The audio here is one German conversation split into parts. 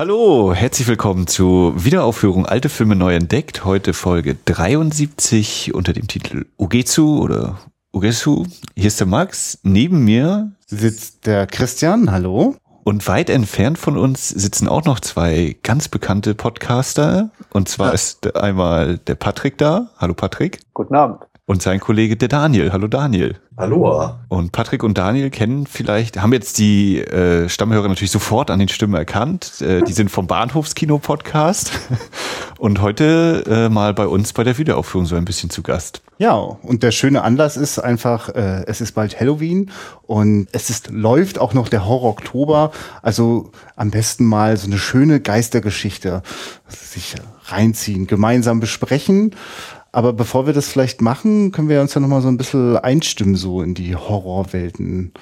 Hallo, herzlich willkommen zu Wiederaufführung Alte Filme neu entdeckt. Heute Folge 73 unter dem Titel Ugetsu oder Ugetsu. Hier ist der Max. Neben mir sitzt der Christian. Hallo. Und weit entfernt von uns sitzen auch noch zwei ganz bekannte Podcaster. Und zwar ja. ist einmal der Patrick da. Hallo Patrick. Guten Abend und sein Kollege der Daniel. Hallo Daniel. Hallo. Und Patrick und Daniel kennen vielleicht, haben jetzt die äh, Stammhörer natürlich sofort an den Stimmen erkannt. Äh, die sind vom Bahnhofskino-Podcast und heute äh, mal bei uns bei der Wiederaufführung so ein bisschen zu Gast. Ja, und der schöne Anlass ist einfach, äh, es ist bald Halloween und es ist, läuft auch noch der Horror Oktober. Also am besten mal so eine schöne Geistergeschichte sich reinziehen, gemeinsam besprechen. Aber bevor wir das vielleicht machen, können wir uns ja noch mal so ein bisschen einstimmen so in die Horrorwelten.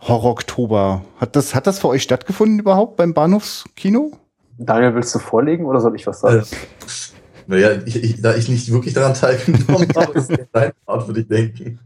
Horror-Oktober. Hat das, hat das für euch stattgefunden überhaupt beim Bahnhofskino? Daniel, willst du vorlegen oder soll ich was sagen? Äh, naja, ich, ich, da ich nicht wirklich daran teilgenommen habe, ist es dein Part, würde ich denken.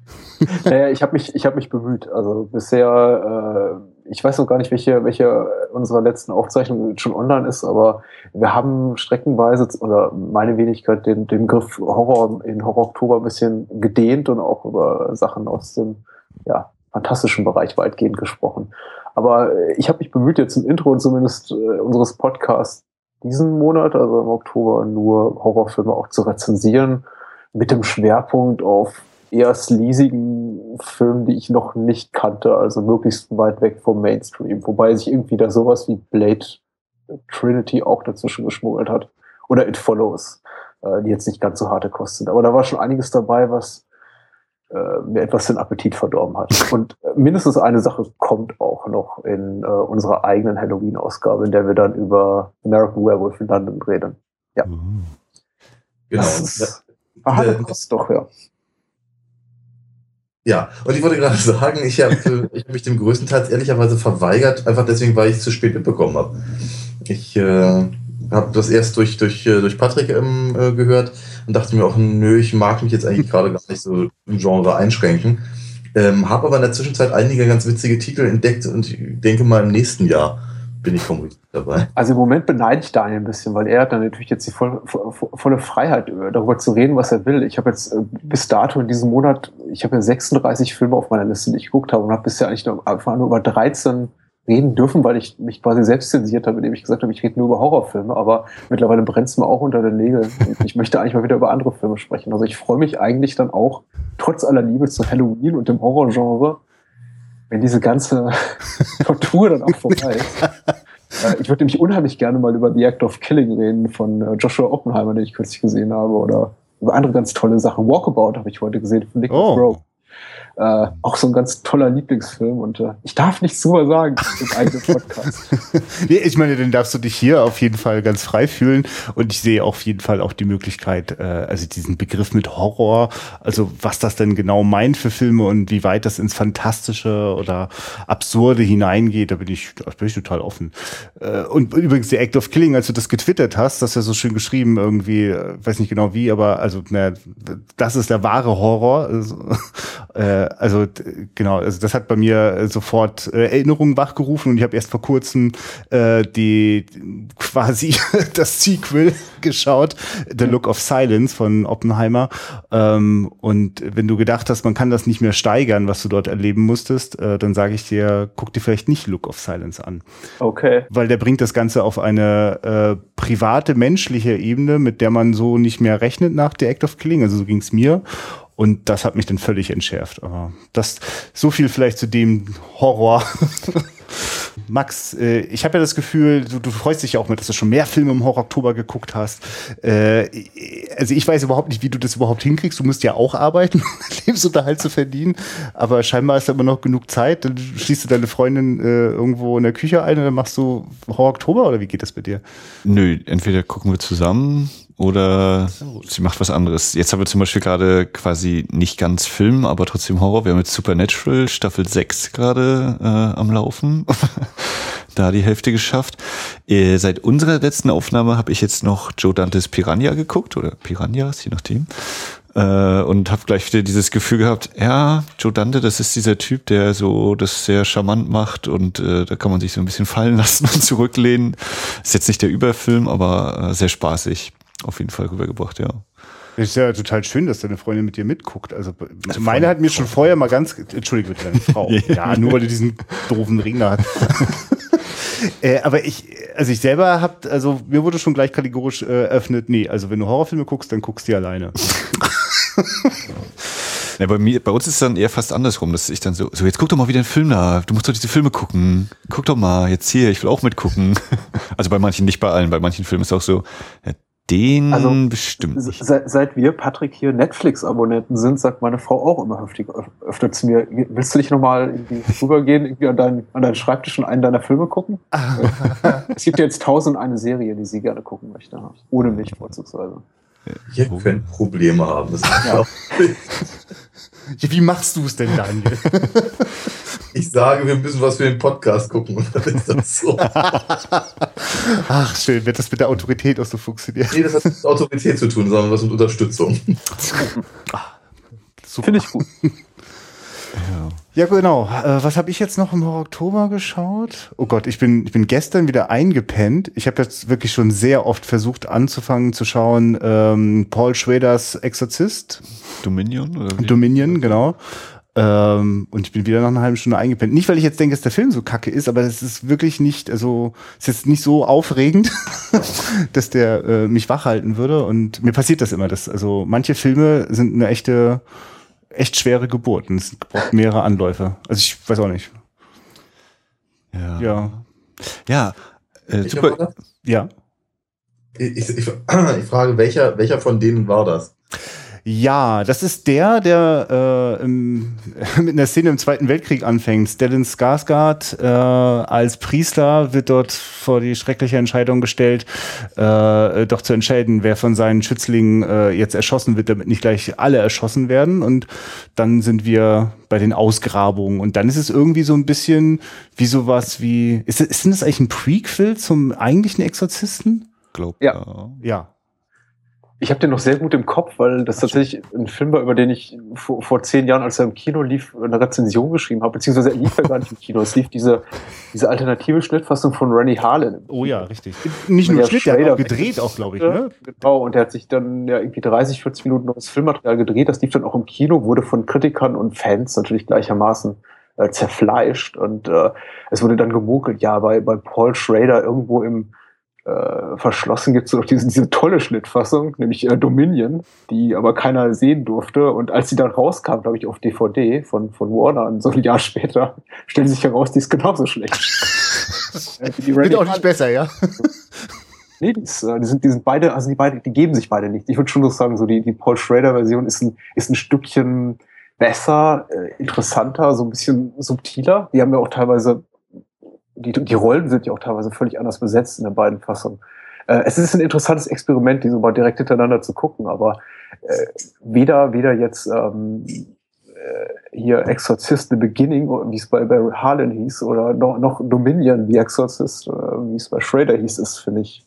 Naja, ich habe mich, hab mich bemüht. Also bisher äh, ich weiß noch gar nicht, welche, welche unserer letzten Aufzeichnungen schon online ist, aber wir haben streckenweise oder meine Wenigkeit den, den Begriff Horror in Horror Oktober ein bisschen gedehnt und auch über Sachen aus dem ja, fantastischen Bereich weitgehend gesprochen. Aber ich habe mich bemüht, jetzt im Intro zumindest äh, unseres Podcasts diesen Monat, also im Oktober, nur Horrorfilme auch zu rezensieren, mit dem Schwerpunkt auf eher sleasigen Filmen, die ich noch nicht kannte, also möglichst weit weg vom Mainstream. Wobei sich irgendwie da sowas wie Blade Trinity auch dazwischen geschmuggelt hat. Oder It Follows, äh, die jetzt nicht ganz so harte Kost sind. Aber da war schon einiges dabei, was äh, mir etwas den Appetit verdorben hat. Und äh, mindestens eine Sache kommt auch noch in äh, unserer eigenen Halloween-Ausgabe, in der wir dann über American Werewolf in London reden. Ja. Mhm. Genau. Das ist, ja. harte Kost doch, ja. Ja, und ich wollte gerade sagen, ich habe ich hab mich dem größtenteils ehrlicherweise verweigert, einfach deswegen, weil ich es zu spät mitbekommen habe. Ich äh, habe das erst durch, durch, äh, durch Patrick ähm, äh, gehört und dachte mir auch, nö, ich mag mich jetzt eigentlich gerade gar nicht so im Genre einschränken. Ähm, habe aber in der Zwischenzeit einige ganz witzige Titel entdeckt und ich denke mal im nächsten Jahr bin ich vermutlich dabei. Also im Moment beneide ich Daniel ein bisschen, weil er hat dann natürlich jetzt die volle, volle Freiheit, äh, darüber zu reden, was er will. Ich habe jetzt äh, bis dato in diesem Monat, ich habe ja 36 Filme auf meiner Liste, die ich geguckt habe und habe bisher eigentlich nur, einfach nur über 13 reden dürfen, weil ich mich quasi selbst zensiert habe, indem ich gesagt habe, ich rede nur über Horrorfilme, aber mittlerweile brennt es mir auch unter den Nägeln. Ich möchte eigentlich mal wieder über andere Filme sprechen. Also ich freue mich eigentlich dann auch, trotz aller Liebe zu Halloween und dem Horrorgenre, wenn diese ganze Tortur dann auch vorbei ist. Äh, ich würde nämlich unheimlich gerne mal über The Act of Killing reden von äh, Joshua Oppenheimer, den ich kürzlich gesehen habe, oder über andere ganz tolle Sachen. Walkabout habe ich heute gesehen von Nick oh. Rowe. Äh, auch so ein ganz toller Lieblingsfilm und äh, ich darf nichts drüber sagen im eigenen Podcast. nee, ich meine, dann darfst du dich hier auf jeden Fall ganz frei fühlen und ich sehe auf jeden Fall auch die Möglichkeit, äh, also diesen Begriff mit Horror, also was das denn genau meint für Filme und wie weit das ins Fantastische oder Absurde hineingeht, da bin ich, da bin ich total offen. Äh, und übrigens, der Act of Killing, als du das getwittert hast, das ist ja so schön geschrieben irgendwie, äh, weiß nicht genau wie, aber also, na, das ist der wahre Horror. Also, äh, also genau, also das hat bei mir äh, sofort äh, Erinnerungen wachgerufen und ich habe erst vor kurzem äh, die quasi das Sequel geschaut, The Look of Silence von Oppenheimer. Ähm, und wenn du gedacht hast, man kann das nicht mehr steigern, was du dort erleben musstest, äh, dann sage ich dir, guck dir vielleicht nicht Look of Silence an. Okay. Weil der bringt das Ganze auf eine äh, private, menschliche Ebene, mit der man so nicht mehr rechnet nach The Act of Killing. Also so ging es mir. Und das hat mich dann völlig entschärft. Aber das so viel vielleicht zu dem Horror. Max, äh, ich habe ja das Gefühl, du, du, freust dich ja auch mit, dass du schon mehr Filme im Horror-Oktober geguckt hast. Äh, also ich weiß überhaupt nicht, wie du das überhaupt hinkriegst. Du musst ja auch arbeiten, Lebensunterhalt zu verdienen. Aber scheinbar ist da immer noch genug Zeit. Dann schließt du deine Freundin äh, irgendwo in der Küche ein und dann machst du Horror-Oktober oder wie geht das bei dir? Nö, entweder gucken wir zusammen oder sie macht was anderes. Jetzt haben wir zum Beispiel gerade quasi nicht ganz Film, aber trotzdem Horror. Wir haben jetzt Supernatural Staffel 6 gerade äh, am Laufen. da die Hälfte geschafft. Äh, seit unserer letzten Aufnahme habe ich jetzt noch Joe Dantes Piranha geguckt oder Piranhas, je nachdem. Äh, und habe gleich wieder dieses Gefühl gehabt, ja, Joe Dante, das ist dieser Typ, der so das sehr charmant macht und äh, da kann man sich so ein bisschen fallen lassen und zurücklehnen. Ist jetzt nicht der Überfilm, aber äh, sehr spaßig. Auf jeden Fall rübergebracht, ja. Ist ja total schön, dass deine Freundin mit dir mitguckt. Also, also meine hat mir schon vorher mal ganz, entschuldige bitte, deine Frau. ja, nur weil du diesen doofen Ring da hast. äh, aber ich, also ich selber hab, also mir wurde schon gleich kategorisch äh, eröffnet, nee, also wenn du Horrorfilme guckst, dann guckst du die alleine. Ja, bei, mir, bei uns ist es dann eher fast andersrum, dass ich dann so, so jetzt guck doch mal wieder einen Film da, du musst doch diese Filme gucken, guck doch mal, jetzt hier, ich will auch mitgucken. Also bei manchen, nicht bei allen, bei manchen Filmen ist es auch so, ja, den also, bestimmt nicht. Seit, seit wir, Patrick, hier Netflix-Abonnenten sind, sagt meine Frau auch immer heftig öfter zu mir, willst du nicht nochmal irgendwie rübergehen, irgendwie an, dein, an deinen Schreibtisch und einen deiner Filme gucken? es gibt jetzt tausend eine Serie, die sie gerne gucken möchte, ohne mich vorzugsweise. Ihr könnt Probleme haben. Das ja. ja, wie machst du es denn, Daniel? Ich sage, wir müssen was für den Podcast gucken und dann ist das so. Ach, schön, wird das mit der Autorität auch so funktionieren? Nee, das hat mit Autorität zu tun, sondern was mit Unterstützung. Finde ich gut. Ja. Ja, genau. Äh, was habe ich jetzt noch im Oktober geschaut? Oh Gott, ich bin, ich bin gestern wieder eingepennt. Ich habe jetzt wirklich schon sehr oft versucht anzufangen zu schauen. Ähm, Paul Schraders Exorzist. Dominion? Oder wie? Dominion, genau. Ähm, und ich bin wieder nach einer halben Stunde eingepennt. Nicht, weil ich jetzt denke, dass der Film so kacke ist, aber es ist wirklich nicht, also es ist jetzt nicht so aufregend, dass der äh, mich wachhalten würde. Und mir passiert das immer. Dass, also manche Filme sind eine echte echt schwere Geburt. Und es braucht mehrere Anläufe. Also ich weiß auch nicht. Ja. Ja. Ja. Äh, super. Ja. Ich, ich, ich, ich frage, welcher, welcher von denen war das? Ja, das ist der, der äh, im, mit einer Szene im Zweiten Weltkrieg anfängt. Stellan Skarsgård äh, als Priester wird dort vor die schreckliche Entscheidung gestellt, äh, doch zu entscheiden, wer von seinen Schützlingen äh, jetzt erschossen wird, damit nicht gleich alle erschossen werden. Und dann sind wir bei den Ausgrabungen. Und dann ist es irgendwie so ein bisschen wie sowas wie, ist, ist denn das eigentlich ein Prequel zum eigentlichen Exorzisten? Glaub, ja. Ja. Ich habe den noch sehr gut im Kopf, weil das tatsächlich ein Film war, über den ich vor, vor zehn Jahren, als er im Kino lief, eine Rezension geschrieben habe, beziehungsweise er lief ja gar nicht im Kino. Es lief diese, diese alternative Schnittfassung von Rennie Harlan. Oh ja, richtig. Nicht nur Schnitt, der hat auch gedreht auch, glaube ich. Ne? Genau, und der hat sich dann ja irgendwie 30, 40 Minuten das Filmmaterial gedreht. Das lief dann auch im Kino, wurde von Kritikern und Fans natürlich gleichermaßen äh, zerfleischt. Und äh, es wurde dann gemunkelt, ja, bei, bei Paul Schrader irgendwo im äh, verschlossen gibt es noch diese, diese tolle Schnittfassung, nämlich äh, Dominion, die aber keiner sehen durfte. Und als sie dann rauskam, glaube ich, auf DVD von, von Warner, und so ein Jahr später, stellte sich heraus, die ist genauso schlecht. äh, die Wird auch nicht besser, ja? nee, die, ist, äh, die, sind, die sind beide, also die beide, die geben sich beide nicht. Ich würde schon so sagen, so die, die Paul Schrader-Version ist ein, ist ein Stückchen besser, äh, interessanter, so ein bisschen subtiler. Die haben ja auch teilweise die, die Rollen sind ja auch teilweise völlig anders besetzt in den beiden Fassungen. Äh, es ist ein interessantes Experiment, die so mal direkt hintereinander zu gucken, aber äh, weder, weder jetzt ähm, äh, hier Exorcist The Beginning, wie es bei, bei Harlan hieß, oder noch, noch Dominion, The Exorcist, äh, wie es bei Schrader hieß, ist, finde ich,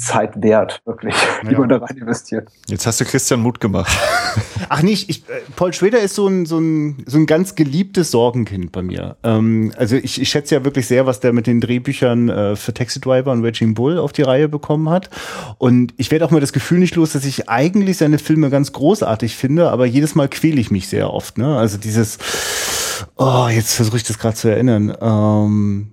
Zeit wert, wirklich, ja. die man da rein investiert. Jetzt hast du Christian Mut gemacht. Ach nicht, ich, äh, Paul Schrader ist so ein, so, ein, so ein ganz geliebtes Sorgenkind bei mir. Ähm, also ich, ich schätze ja wirklich sehr, was der mit den Drehbüchern äh, für Taxi Driver und Raging Bull auf die Reihe bekommen hat. Und ich werde auch mal das Gefühl nicht los, dass ich eigentlich seine Filme ganz großartig finde, aber jedes Mal quäle ich mich sehr oft. Ne? Also dieses, oh, jetzt versuche ich das gerade zu erinnern. Ähm,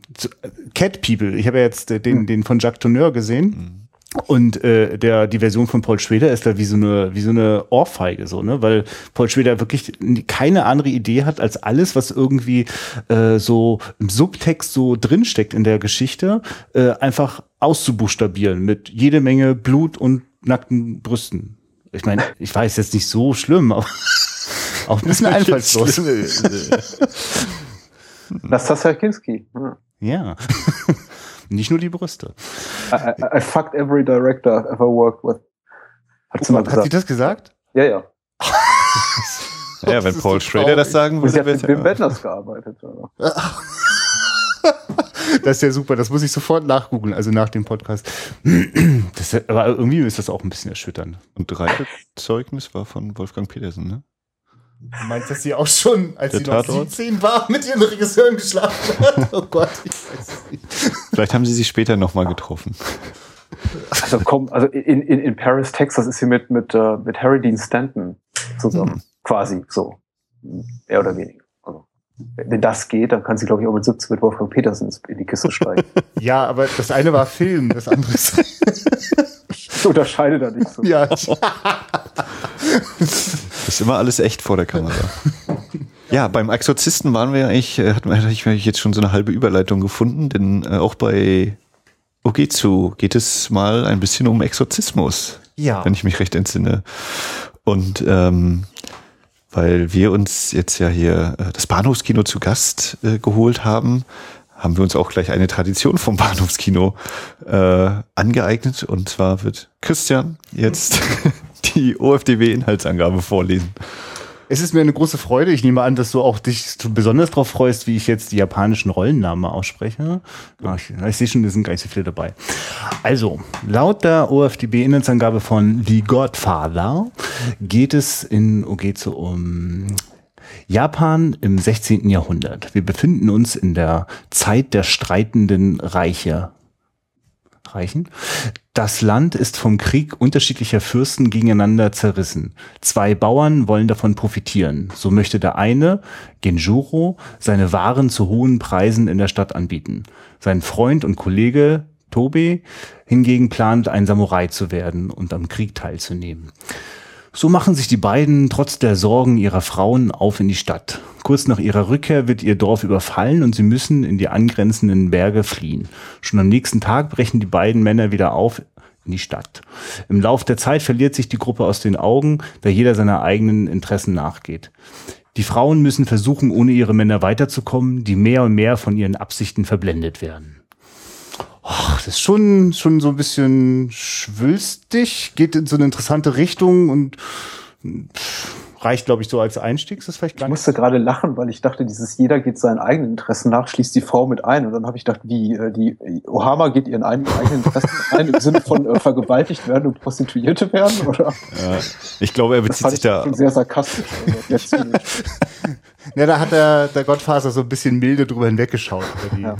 Cat People, ich habe ja jetzt den, hm. den von Jacques Tourneur gesehen. Mhm und äh, der die Version von Paul Schweder ist da wie so eine wie so eine Ohrfeige so ne, weil Paul Schweder wirklich keine andere Idee hat als alles, was irgendwie äh, so im Subtext so drinsteckt in der Geschichte, äh, einfach auszubuchstabieren mit jede Menge Blut und nackten Brüsten. Ich meine, ich weiß jetzt nicht so schlimm, aber auch ein bisschen einfallslos. Nastasia Kinski. Ja. Nicht nur die Brüste. I, I, I fucked every director I've ever worked with. Hat sie, mal gesagt. Hat sie das gesagt? Ja, ja. ja, wenn Paul Schrader das sagen würde. Sie hat mit Wim Wenders gearbeitet. Das ist ja super, das muss ich sofort nachgoogeln, also nach dem Podcast. Das, aber irgendwie ist das auch ein bisschen erschütternd. Und Zeugnis war von Wolfgang Petersen, ne? Du meinst, dass sie auch schon, als Der sie noch Tatort? 17 war, mit ihren Regisseuren geschlafen hat? Oh Gott, ich weiß es nicht. Vielleicht haben sie sich später nochmal getroffen. Also komm, also in, in, in Paris, Texas ist sie mit, mit, äh, mit Harry Dean Stanton zusammen. Quasi so. Mehr oder weniger. Also, wenn das geht, dann kann sie, glaube ich, auch mit 17 mit Wolfgang Petersen in die Kiste steigen. Ja, aber das eine war Film, das andere ist. ich unterscheide da nicht so. ja, ist immer alles echt vor der Kamera. Ja, beim Exorzisten waren wir eigentlich, äh, hatten wir hatte ich jetzt schon so eine halbe Überleitung gefunden, denn äh, auch bei Ogezu geht es mal ein bisschen um Exorzismus, ja. wenn ich mich recht entsinne. Und ähm, weil wir uns jetzt ja hier äh, das Bahnhofskino zu Gast äh, geholt haben, haben wir uns auch gleich eine Tradition vom Bahnhofskino äh, angeeignet. Und zwar wird Christian jetzt die OFDB-Inhaltsangabe vorlesen. Es ist mir eine große Freude. Ich nehme an, dass du auch dich besonders darauf freust, wie ich jetzt die japanischen Rollennamen ausspreche. Ach, ich, ich sehe schon, da sind gar nicht so viele dabei. Also, laut der OFDB-Inhaltsangabe von The Godfather geht es in Ogezu um Japan im 16. Jahrhundert. Wir befinden uns in der Zeit der streitenden Reiche. Reichen. Das Land ist vom Krieg unterschiedlicher Fürsten gegeneinander zerrissen. Zwei Bauern wollen davon profitieren. So möchte der eine, Genjuro, seine Waren zu hohen Preisen in der Stadt anbieten. Sein Freund und Kollege Tobe hingegen plant, ein Samurai zu werden und am Krieg teilzunehmen. So machen sich die beiden trotz der Sorgen ihrer Frauen auf in die Stadt. Kurz nach ihrer Rückkehr wird ihr Dorf überfallen und sie müssen in die angrenzenden Berge fliehen. Schon am nächsten Tag brechen die beiden Männer wieder auf in die Stadt. Im Lauf der Zeit verliert sich die Gruppe aus den Augen, da jeder seiner eigenen Interessen nachgeht. Die Frauen müssen versuchen, ohne ihre Männer weiterzukommen, die mehr und mehr von ihren Absichten verblendet werden. Ach, das ist schon, schon so ein bisschen schwülstig, geht in so eine interessante Richtung und pff, reicht, glaube ich, so als Einstieg. Ist das vielleicht gar Ich musste gerade lachen, weil ich dachte, dieses jeder geht seinen eigenen Interessen nach, schließt die Frau mit ein. Und dann habe ich gedacht, wie, äh, die Ohama geht ihren eigenen Interessen ein im Sinne von äh, vergewaltigt werden und Prostituierte werden? Oder? Ja, ich glaube, er Das bezieht fand sich ich da schon sehr sarkastisch. Also, jetzt, Ja, da hat der, der Gottfaser so ein bisschen milde drüber hinweggeschaut. Ja.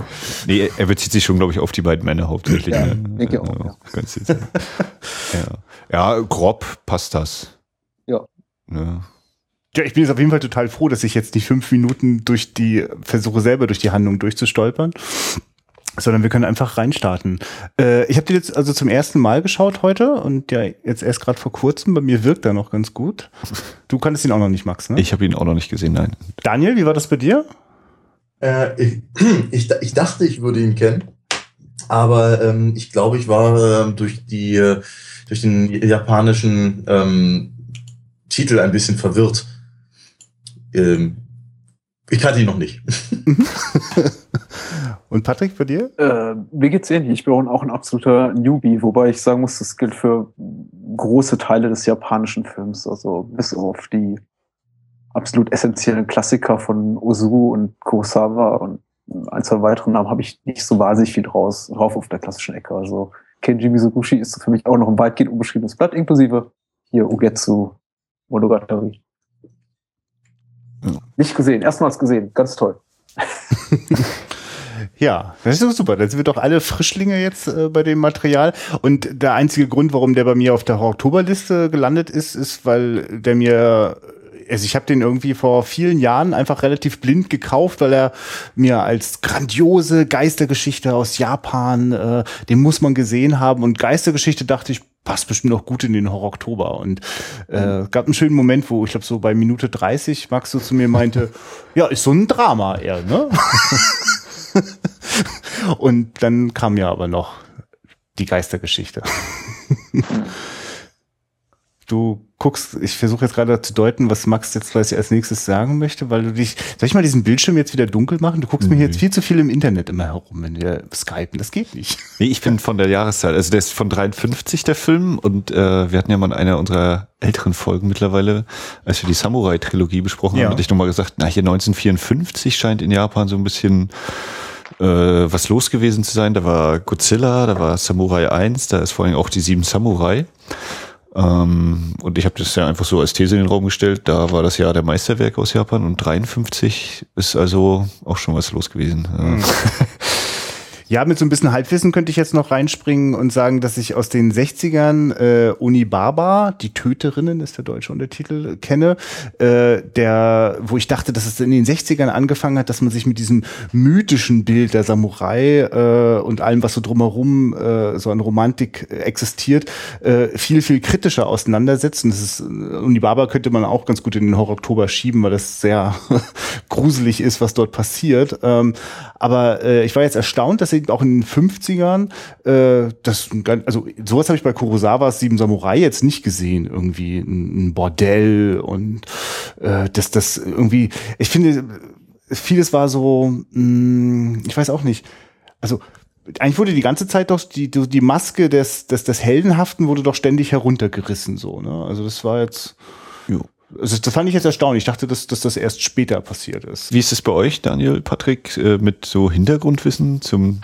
Nee, er bezieht sich schon, glaube ich, auf die beiden Männer hauptsächlich. Ja, ne? denke auch, ja. Ganz jetzt, ja. ja, grob passt das. Ja. Ne? Ja, ich bin jetzt auf jeden Fall total froh, dass ich jetzt nicht fünf Minuten durch die, versuche selber durch die Handlung durchzustolpern, sondern wir können einfach reinstarten. Äh, ich habe die jetzt also zum ersten Mal geschaut heute und ja, jetzt erst gerade vor kurzem. Bei mir wirkt er noch ganz gut. Du kanntest ihn auch noch nicht, Max, ne? Ich habe ihn auch noch nicht gesehen, nein. Daniel, wie war das bei dir? Äh, ich, ich, ich dachte, ich würde ihn kennen, aber ähm, ich glaube, ich war ähm, durch die äh, durch den japanischen ähm, Titel ein bisschen verwirrt. Ähm, ich kannte ihn noch nicht. Und Patrick, bei dir? äh, mir geht's ähnlich. Ich bin auch ein absoluter Newbie, wobei ich sagen muss, das gilt für große Teile des japanischen Films. Also bis auf die absolut essentiellen Klassiker von Ozu und Kurosawa und ein, zwei weitere Namen habe ich nicht so wahnsinnig viel draus, drauf auf der klassischen Ecke. Also Kenji Mizoguchi ist für mich auch noch ein weitgehend unbeschriebenes Blatt, inklusive hier Ugetsu Monogatari. Ja. Nicht gesehen, erstmals gesehen, ganz toll. Ja, das ist doch super. Dann sind wir doch alle Frischlinge jetzt äh, bei dem Material. Und der einzige Grund, warum der bei mir auf der Oktoberliste gelandet ist, ist, weil der mir, also ich habe den irgendwie vor vielen Jahren einfach relativ blind gekauft, weil er mir als grandiose Geistergeschichte aus Japan, äh, den muss man gesehen haben. Und Geistergeschichte dachte ich, passt bestimmt noch gut in den Horror Oktober. Und äh, gab einen schönen Moment, wo ich glaube so bei Minute 30 Max so zu mir meinte, ja, ist so ein Drama eher, ne? Und dann kam ja aber noch die Geistergeschichte. Du guckst, ich versuche jetzt gerade zu deuten, was Max jetzt vielleicht als nächstes sagen möchte, weil du dich, soll ich mal diesen Bildschirm jetzt wieder dunkel machen? Du guckst mir Nee. jetzt viel zu viel im Internet immer herum, wenn wir skypen. Das geht nicht. Nee, ich bin von der Jahreszeit, also der ist von 53 der Film und äh, wir hatten ja mal in einer unserer älteren Folgen mittlerweile, als wir die Samurai-Trilogie besprochen Ja. haben, hatte ich nochmal gesagt, na hier 1954 scheint in Japan so ein bisschen äh, was los gewesen zu sein. Da war Godzilla, da war Samurai 1, da ist vor allem auch die sieben Samurai. Ähm, und ich habe das ja einfach so als These in den Raum gestellt. Da war das Jahr der Meisterwerke aus Japan und 53 ist also auch schon was los gewesen. Mhm. Ja, mit so ein bisschen Halbwissen könnte ich jetzt noch reinspringen und sagen, dass ich aus den 60ern äh, Unibaba, die Töterinnen ist der deutsche Untertitel, kenne, äh, der, wo ich dachte, dass es in den 60ern angefangen hat, dass man sich mit diesem mythischen Bild der Samurai äh, und allem, was so drumherum äh, so an Romantik existiert, äh, viel, viel kritischer auseinandersetzt. Und das ist, Unibaba könnte man auch ganz gut in den Horror-Oktober schieben, weil das sehr gruselig ist, was dort passiert. Ähm, aber äh, ich war jetzt erstaunt, dass sie auch in den 50ern, äh, das, also sowas habe ich bei Kurosawas Sieben Samurai jetzt nicht gesehen. Irgendwie ein, Bordell und äh, dass das irgendwie, ich finde, vieles war so, mh, hm, ich weiß auch nicht. Also eigentlich wurde die ganze Zeit doch die, die Maske des, des, des Heldenhaften wurde doch ständig heruntergerissen, so, ne? Also das war jetzt. Jo. Also das fand ich jetzt erstaunlich. Ich dachte, dass, dass das erst später passiert ist. Wie ist es bei euch, Daniel, Patrick, äh, mit so Hintergrundwissen zum,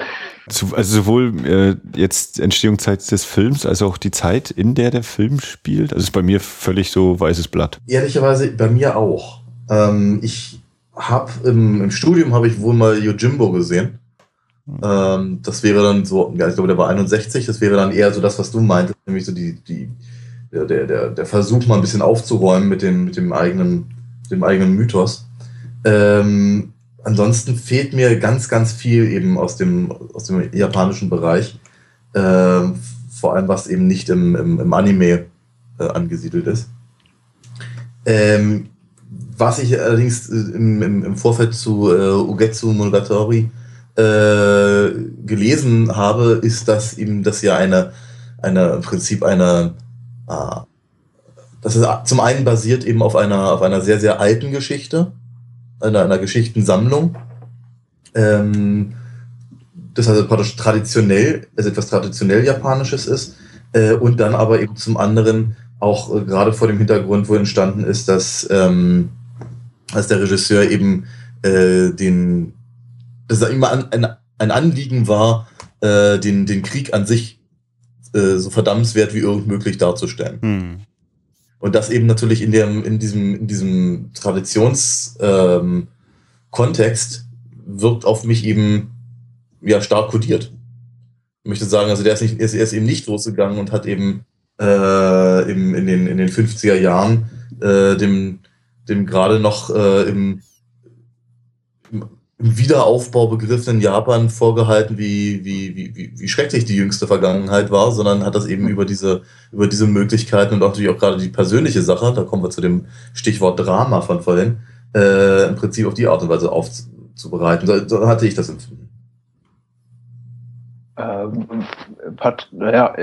zu, also sowohl äh, jetzt Entstehungszeit des Films als auch die Zeit, in der der Film spielt? Also ist bei mir völlig so weißes Blatt. Ehrlicherweise bei mir auch. Ähm, ich habe im, im Studium habe ich wohl mal Yojimbo gesehen. Hm. Ähm, das wäre dann so, ja, ich glaube, der war 61. Das wäre dann eher so das, was du meintest, nämlich so die die der, der, der Versuch, mal ein bisschen aufzuräumen mit dem, mit dem eigenen, dem eigenen Mythos. Ähm, ansonsten fehlt mir ganz, ganz viel eben aus dem, aus dem japanischen Bereich. Äh, vor allem, was eben nicht im, im, im Anime äh, angesiedelt ist. Ähm, was ich allerdings äh, im, im, im Vorfeld zu äh, Ugetsu Monogatari äh, gelesen habe, ist, dass eben das ja eine, eine im Prinzip eine das ist zum einen basiert eben auf einer, auf einer sehr, sehr alten Geschichte, einer, einer Geschichtensammlung. Ähm, das also praktisch traditionell, also etwas traditionell Japanisches ist. Äh, und dann aber eben zum anderen auch äh, gerade vor dem Hintergrund, wo entstanden ist, dass, ähm, dass der Regisseur eben äh, den, dass er immer an, ein, ein Anliegen war, äh, den, den Krieg an sich äh, so verdammenswert wie irgend möglich darzustellen. Hm. Und das eben natürlich in, dem, in diesem, in diesem Traditionskontext ähm, wirkt auf mich eben ja stark kodiert. Ich möchte sagen, also der ist, nicht, er ist, er ist eben nicht losgegangen und hat eben äh, im, in, den, in den 50er Jahren äh, dem, dem gerade noch äh, im, im im Wiederaufbau begriffenen Japan vorgehalten, wie, wie, wie, wie schrecklich die jüngste Vergangenheit war, sondern hat das eben über diese, über diese Möglichkeiten und auch natürlich auch gerade die persönliche Sache, da kommen wir zu dem Stichwort Drama von vorhin, äh, im Prinzip auf die Art und Weise aufzubereiten. So, so hatte ich das empfunden. Ähm, Pat, naja,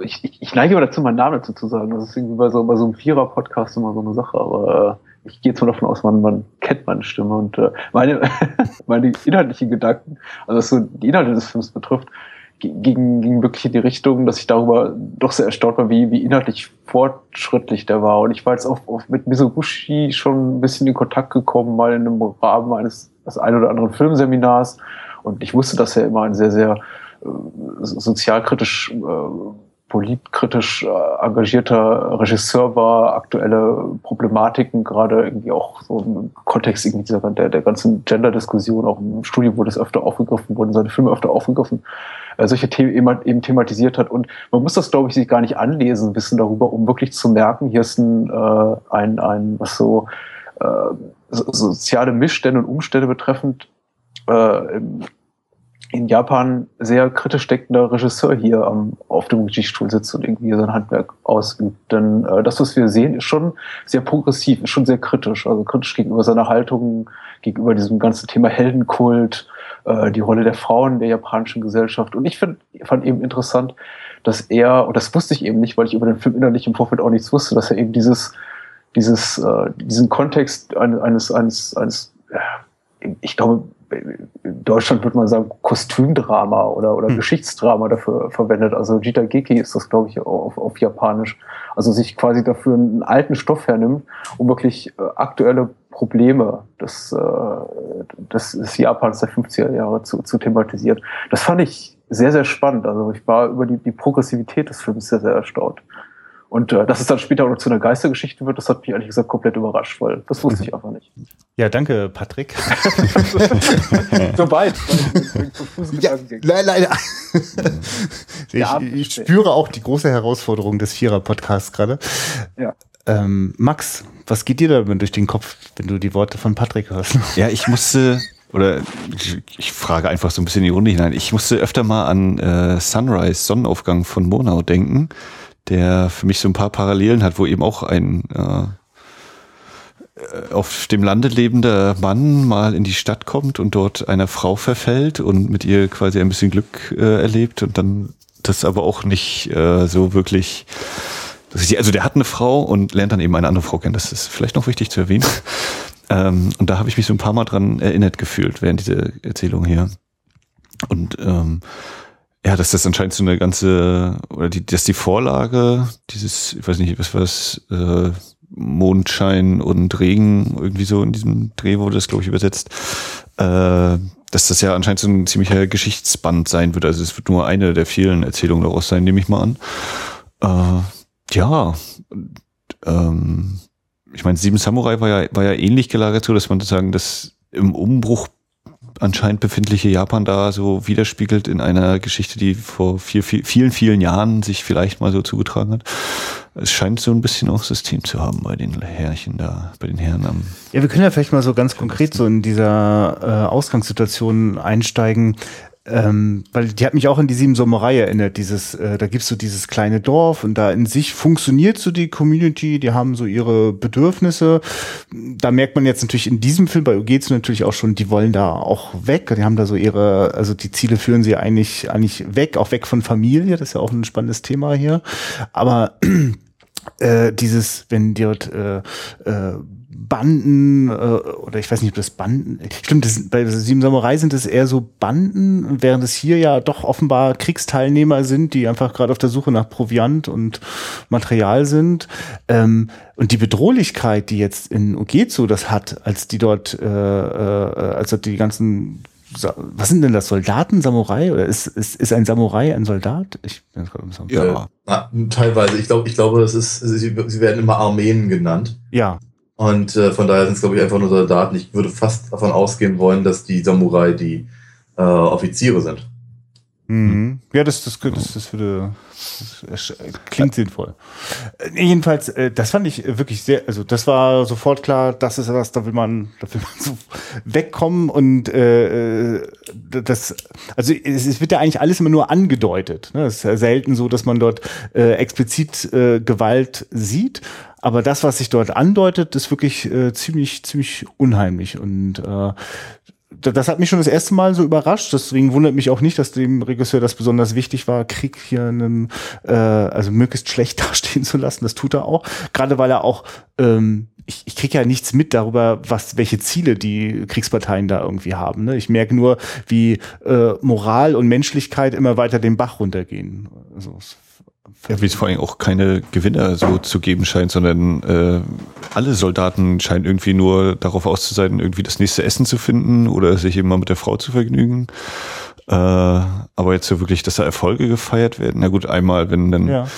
ich, ich, ich neige immer dazu, meinen Namen dazu zu sagen. Das ist irgendwie bei so, bei so einem Vierer-Podcast immer so eine Sache, aber äh, ich gehe jetzt mal davon aus, man, man kennt meine Stimme und äh, meine, meine inhaltlichen Gedanken, also was so die Inhalte des Films betrifft, ging, ging wirklich in die Richtung, dass ich darüber doch sehr erstaunt war, wie, wie inhaltlich fortschrittlich der war. Und ich war jetzt auch, auch mit Misoguchi schon ein bisschen in Kontakt gekommen, mal in einem Rahmen eines des ein oder anderen Filmseminars. Und ich wusste, dass er immer ein sehr, sehr äh, sozialkritisch äh, politkritisch äh, engagierter Regisseur war, aktuelle Problematiken, gerade irgendwie auch so im Kontext irgendwie dieser, der, der ganzen Gender-Diskussion, auch im Studium wurde es öfter aufgegriffen, wurden seine Filme öfter aufgegriffen, äh, solche Themen eben, eben thematisiert hat. Und man muss das, glaube ich, sich gar nicht anlesen, wissen darüber, um wirklich zu merken, hier ist ein, äh, ein, ein was so äh, soziale Missstände und Umstände betreffend äh, in Japan sehr kritisch denkender Regisseur hier am, auf dem Regiestuhl sitzt und irgendwie sein Handwerk ausübt. Denn äh, das, was wir sehen, ist schon sehr progressiv, ist schon sehr kritisch. Also kritisch gegenüber seiner Haltung, gegenüber diesem ganzen Thema Heldenkult, äh, die Rolle der Frauen in der japanischen Gesellschaft. Und ich find, fand eben interessant, dass er, und das wusste ich eben nicht, weil ich über den Film innerlich im Vorfeld auch nichts wusste, dass er eben dieses, dieses, äh, diesen Kontext eines, eines, eines, äh, ich glaube, in Deutschland würde man sagen Kostümdrama oder, oder hm. Geschichtsdrama dafür verwendet. Also Jita Geki ist das, glaube ich, auf, auf Japanisch. Also sich quasi dafür einen alten Stoff hernimmt, um wirklich äh, aktuelle Probleme des, äh, des, des Japans der 50er Jahre zu, zu thematisiert. Das fand ich sehr, sehr spannend. Also ich war über die, die Progressivität des Films sehr, sehr erstaunt. Und äh, dass es dann später auch noch zu einer Geistergeschichte wird, das hat mich ehrlich gesagt komplett überrascht, weil das wusste ich einfach nicht. Ja, danke, Patrick. so weit. ja, leider. ich, ich spüre auch die große Herausforderung des Vierer-Podcasts gerade. Ja. Ähm, Max, was geht dir da durch den Kopf, wenn du die Worte von Patrick hörst? Ja, ich musste, oder ich, ich frage einfach so ein bisschen in die Runde hinein, ich musste öfter mal an äh, Sunrise, Sonnenaufgang von Monau denken der für mich so ein paar Parallelen hat, wo eben auch ein äh, auf dem Lande lebender Mann mal in die Stadt kommt und dort einer Frau verfällt und mit ihr quasi ein bisschen Glück äh, erlebt und dann das aber auch nicht äh, so wirklich. Also der hat eine Frau und lernt dann eben eine andere Frau kennen. Das ist vielleicht noch wichtig zu erwähnen. Ähm, und da habe ich mich so ein paar Mal dran erinnert gefühlt während dieser Erzählung hier. Und ähm, ja, dass das anscheinend so eine ganze, oder die, dass die Vorlage, dieses, ich weiß nicht, was war das, äh, Mondschein und Regen, irgendwie so in diesem Dreh wurde das, glaube ich, übersetzt, äh, dass das ja anscheinend so ein ziemlicher Geschichtsband sein wird. Also es wird nur eine der vielen Erzählungen daraus sein, nehme ich mal an. Äh, ja, ähm, ich meine, Sieben Samurai war ja, war ja ähnlich gelagert, so dass man sozusagen das im Umbruch anscheinend befindliche Japan da so widerspiegelt in einer Geschichte, die vor vier, vier, vielen, vielen Jahren sich vielleicht mal so zugetragen hat. Es scheint so ein bisschen auch System zu haben bei den Herrchen da, bei den Herren am. Ja, wir können ja vielleicht mal so ganz konkret so in dieser äh, Ausgangssituation einsteigen. Ähm, weil die hat mich auch an die Sieben Sommerei erinnert. Dieses, äh, da gibt's so dieses kleine Dorf und da in sich funktioniert so die Community, die haben so ihre Bedürfnisse. Da merkt man jetzt natürlich in diesem Film bei Ugetsu natürlich auch schon, die wollen da auch weg. Die haben da so ihre, also die Ziele führen sie eigentlich, eigentlich weg, auch weg von Familie. Das ist ja auch ein spannendes Thema hier. Aber äh, dieses, wenn dort äh, äh, Banden äh, oder ich weiß nicht, ob das Banden, stimmt, das, bei Sieben Samurai sind es eher so Banden, während es hier ja doch offenbar Kriegsteilnehmer sind, die einfach gerade auf der Suche nach Proviant und Material sind. Ähm, und die Bedrohlichkeit, die jetzt in Ugetsu das hat, als die dort, äh, äh, als dort die ganzen was sind denn das? Soldaten, Samurai? Oder ist, ist, ist ein Samurai ein Soldat? Ich bin gerade Ja, na, teilweise. Ich glaube, ich glaube, das ist, sie, sie werden immer Armeen genannt. Ja. Und äh, von daher sind es, glaube ich, einfach nur Soldaten. Ich würde fast davon ausgehen wollen, dass die Samurai die äh, Offiziere sind. Mhm. Ja, das, das, das, das würde das klingt sinnvoll. Äh, jedenfalls, äh, das fand ich wirklich sehr, also das war sofort klar, das ist was, da will man, da will man so wegkommen und äh, äh das, also es, es wird ja eigentlich alles immer nur angedeutet. Ne? Es ist ja selten so, dass man dort äh, explizit äh, Gewalt sieht. Aber das, was sich dort andeutet, ist wirklich äh, ziemlich, ziemlich unheimlich. Und äh, das hat mich schon das erste Mal so überrascht. Deswegen wundert mich auch nicht, dass dem Regisseur das besonders wichtig war, Krieg hier einen, äh, also möglichst schlecht dastehen zu lassen. Das tut er auch. Gerade weil er auch, ähm, ich, ich kriege ja nichts mit darüber, was, welche Ziele die Kriegsparteien da irgendwie haben. Ne? Ich merke nur, wie äh, Moral und Menschlichkeit immer weiter den Bach runtergehen. Also, ja, wie es vor allem auch keine Gewinner so zu geben scheint, sondern äh, alle Soldaten scheinen irgendwie nur darauf aus irgendwie das nächste Essen zu finden oder sich mal mit der Frau zu vergnügen. Äh, aber jetzt so wirklich, dass da Erfolge gefeiert werden. Na gut, einmal, wenn dann ja.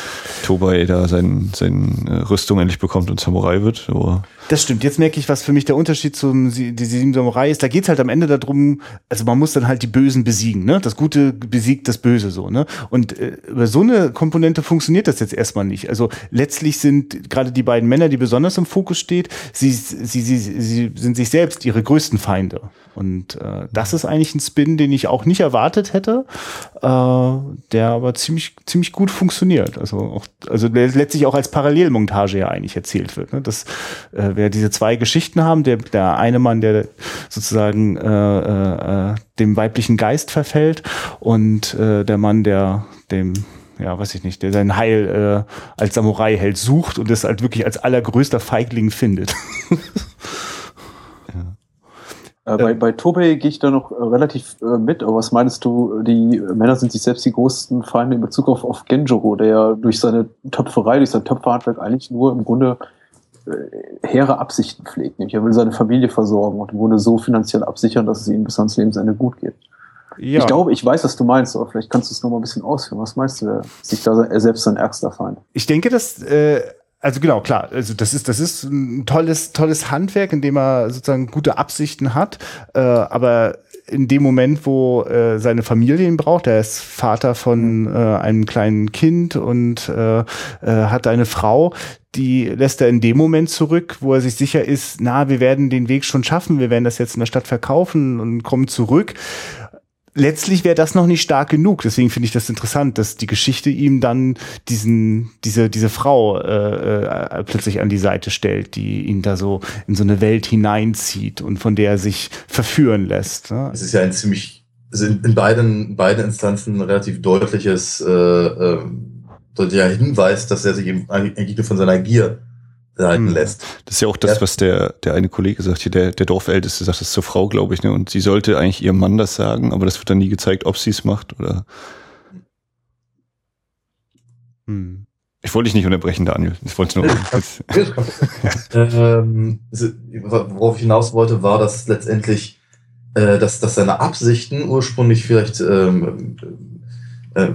Tobei da sein, sein äh, Rüstung endlich bekommt und Samurai wird. Aber das stimmt. Jetzt merke ich, was für mich der Unterschied zum die sieben Samurai ist. Da geht's halt am Ende darum, also man muss dann halt die Bösen besiegen, ne? Das Gute besiegt das Böse so, ne? Und äh, über so eine Komponente funktioniert das jetzt erstmal nicht. Also letztlich sind gerade die beiden Männer, die besonders im Fokus steht, sie, sie, sie, sie sind sich selbst ihre größten Feinde. Und äh, das ist eigentlich ein Spin, den ich auch nicht erwartet hätte, äh, der aber ziemlich, ziemlich gut funktioniert. Also, auch, also letztlich auch als Parallelmontage ja eigentlich erzählt wird. Ne? Dass äh, wir diese zwei Geschichten haben, der, der eine Mann, der sozusagen äh, äh, dem weiblichen Geist verfällt und äh, der Mann, der dem ja, weiß ich nicht, der sein Heil äh, als Samurai-Held sucht und das halt wirklich als allergrößter Feigling findet. Äh, bei, bei Tobey gehe ich da noch äh, relativ äh, mit, aber was meinst du, die Männer sind sich selbst die größten Feinde in Bezug auf, auf Genjuro, der ja durch seine Töpferei, durch sein Töpferhandwerk eigentlich nur im Grunde äh, hehre Absichten pflegt. Nämlich er will seine Familie versorgen und wurde so finanziell absichern, dass es ihm bis ans Lebensende gut geht. Ja. Ich glaube, ich weiß, was du meinst, aber vielleicht kannst du es noch mal ein bisschen ausführen. Was meinst du, sich da selbst sein ärgster Feind? Ich denke, dass äh, also genau, klar, also das ist, das ist ein tolles, tolles Handwerk, in dem er sozusagen gute Absichten hat, äh, aber in dem Moment, wo äh, seine Familie ihn braucht, er ist Vater von äh, einem kleinen Kind und äh, äh, hat eine Frau, die lässt er in dem Moment zurück, wo er sich sicher ist, na, wir werden den Weg schon schaffen, wir werden das jetzt in der Stadt verkaufen und kommen zurück letztlich wäre das noch nicht stark genug. Deswegen finde ich das interessant, dass die Geschichte ihm dann diesen, diese, diese Frau äh, äh, plötzlich an die Seite stellt, die ihn da so in so eine Welt hineinzieht und von der er sich verführen lässt. Ne? Es ist ja ein ziemlich, also in, beiden, beiden Instanzen ein relativ deutliches äh, äh, deutlicher Hinweis, dass er sich eben eigentlich nur von seiner Gier leiten hm. lässt. Das ist ja auch das, was der, der eine Kollege sagt, hier, der, der Dorfälteste sagt das zur Frau, glaube ich, ne? Und sie sollte eigentlich ihrem Mann das sagen, aber das wird dann nie gezeigt, ob sie es macht oder. Hm. Ich wollte dich nicht unterbrechen, Daniel. Ich wollte nur. ähm, worauf ich hinaus wollte, war, dass letztendlich, äh, dass, dass seine Absichten ursprünglich vielleicht ähm, äh,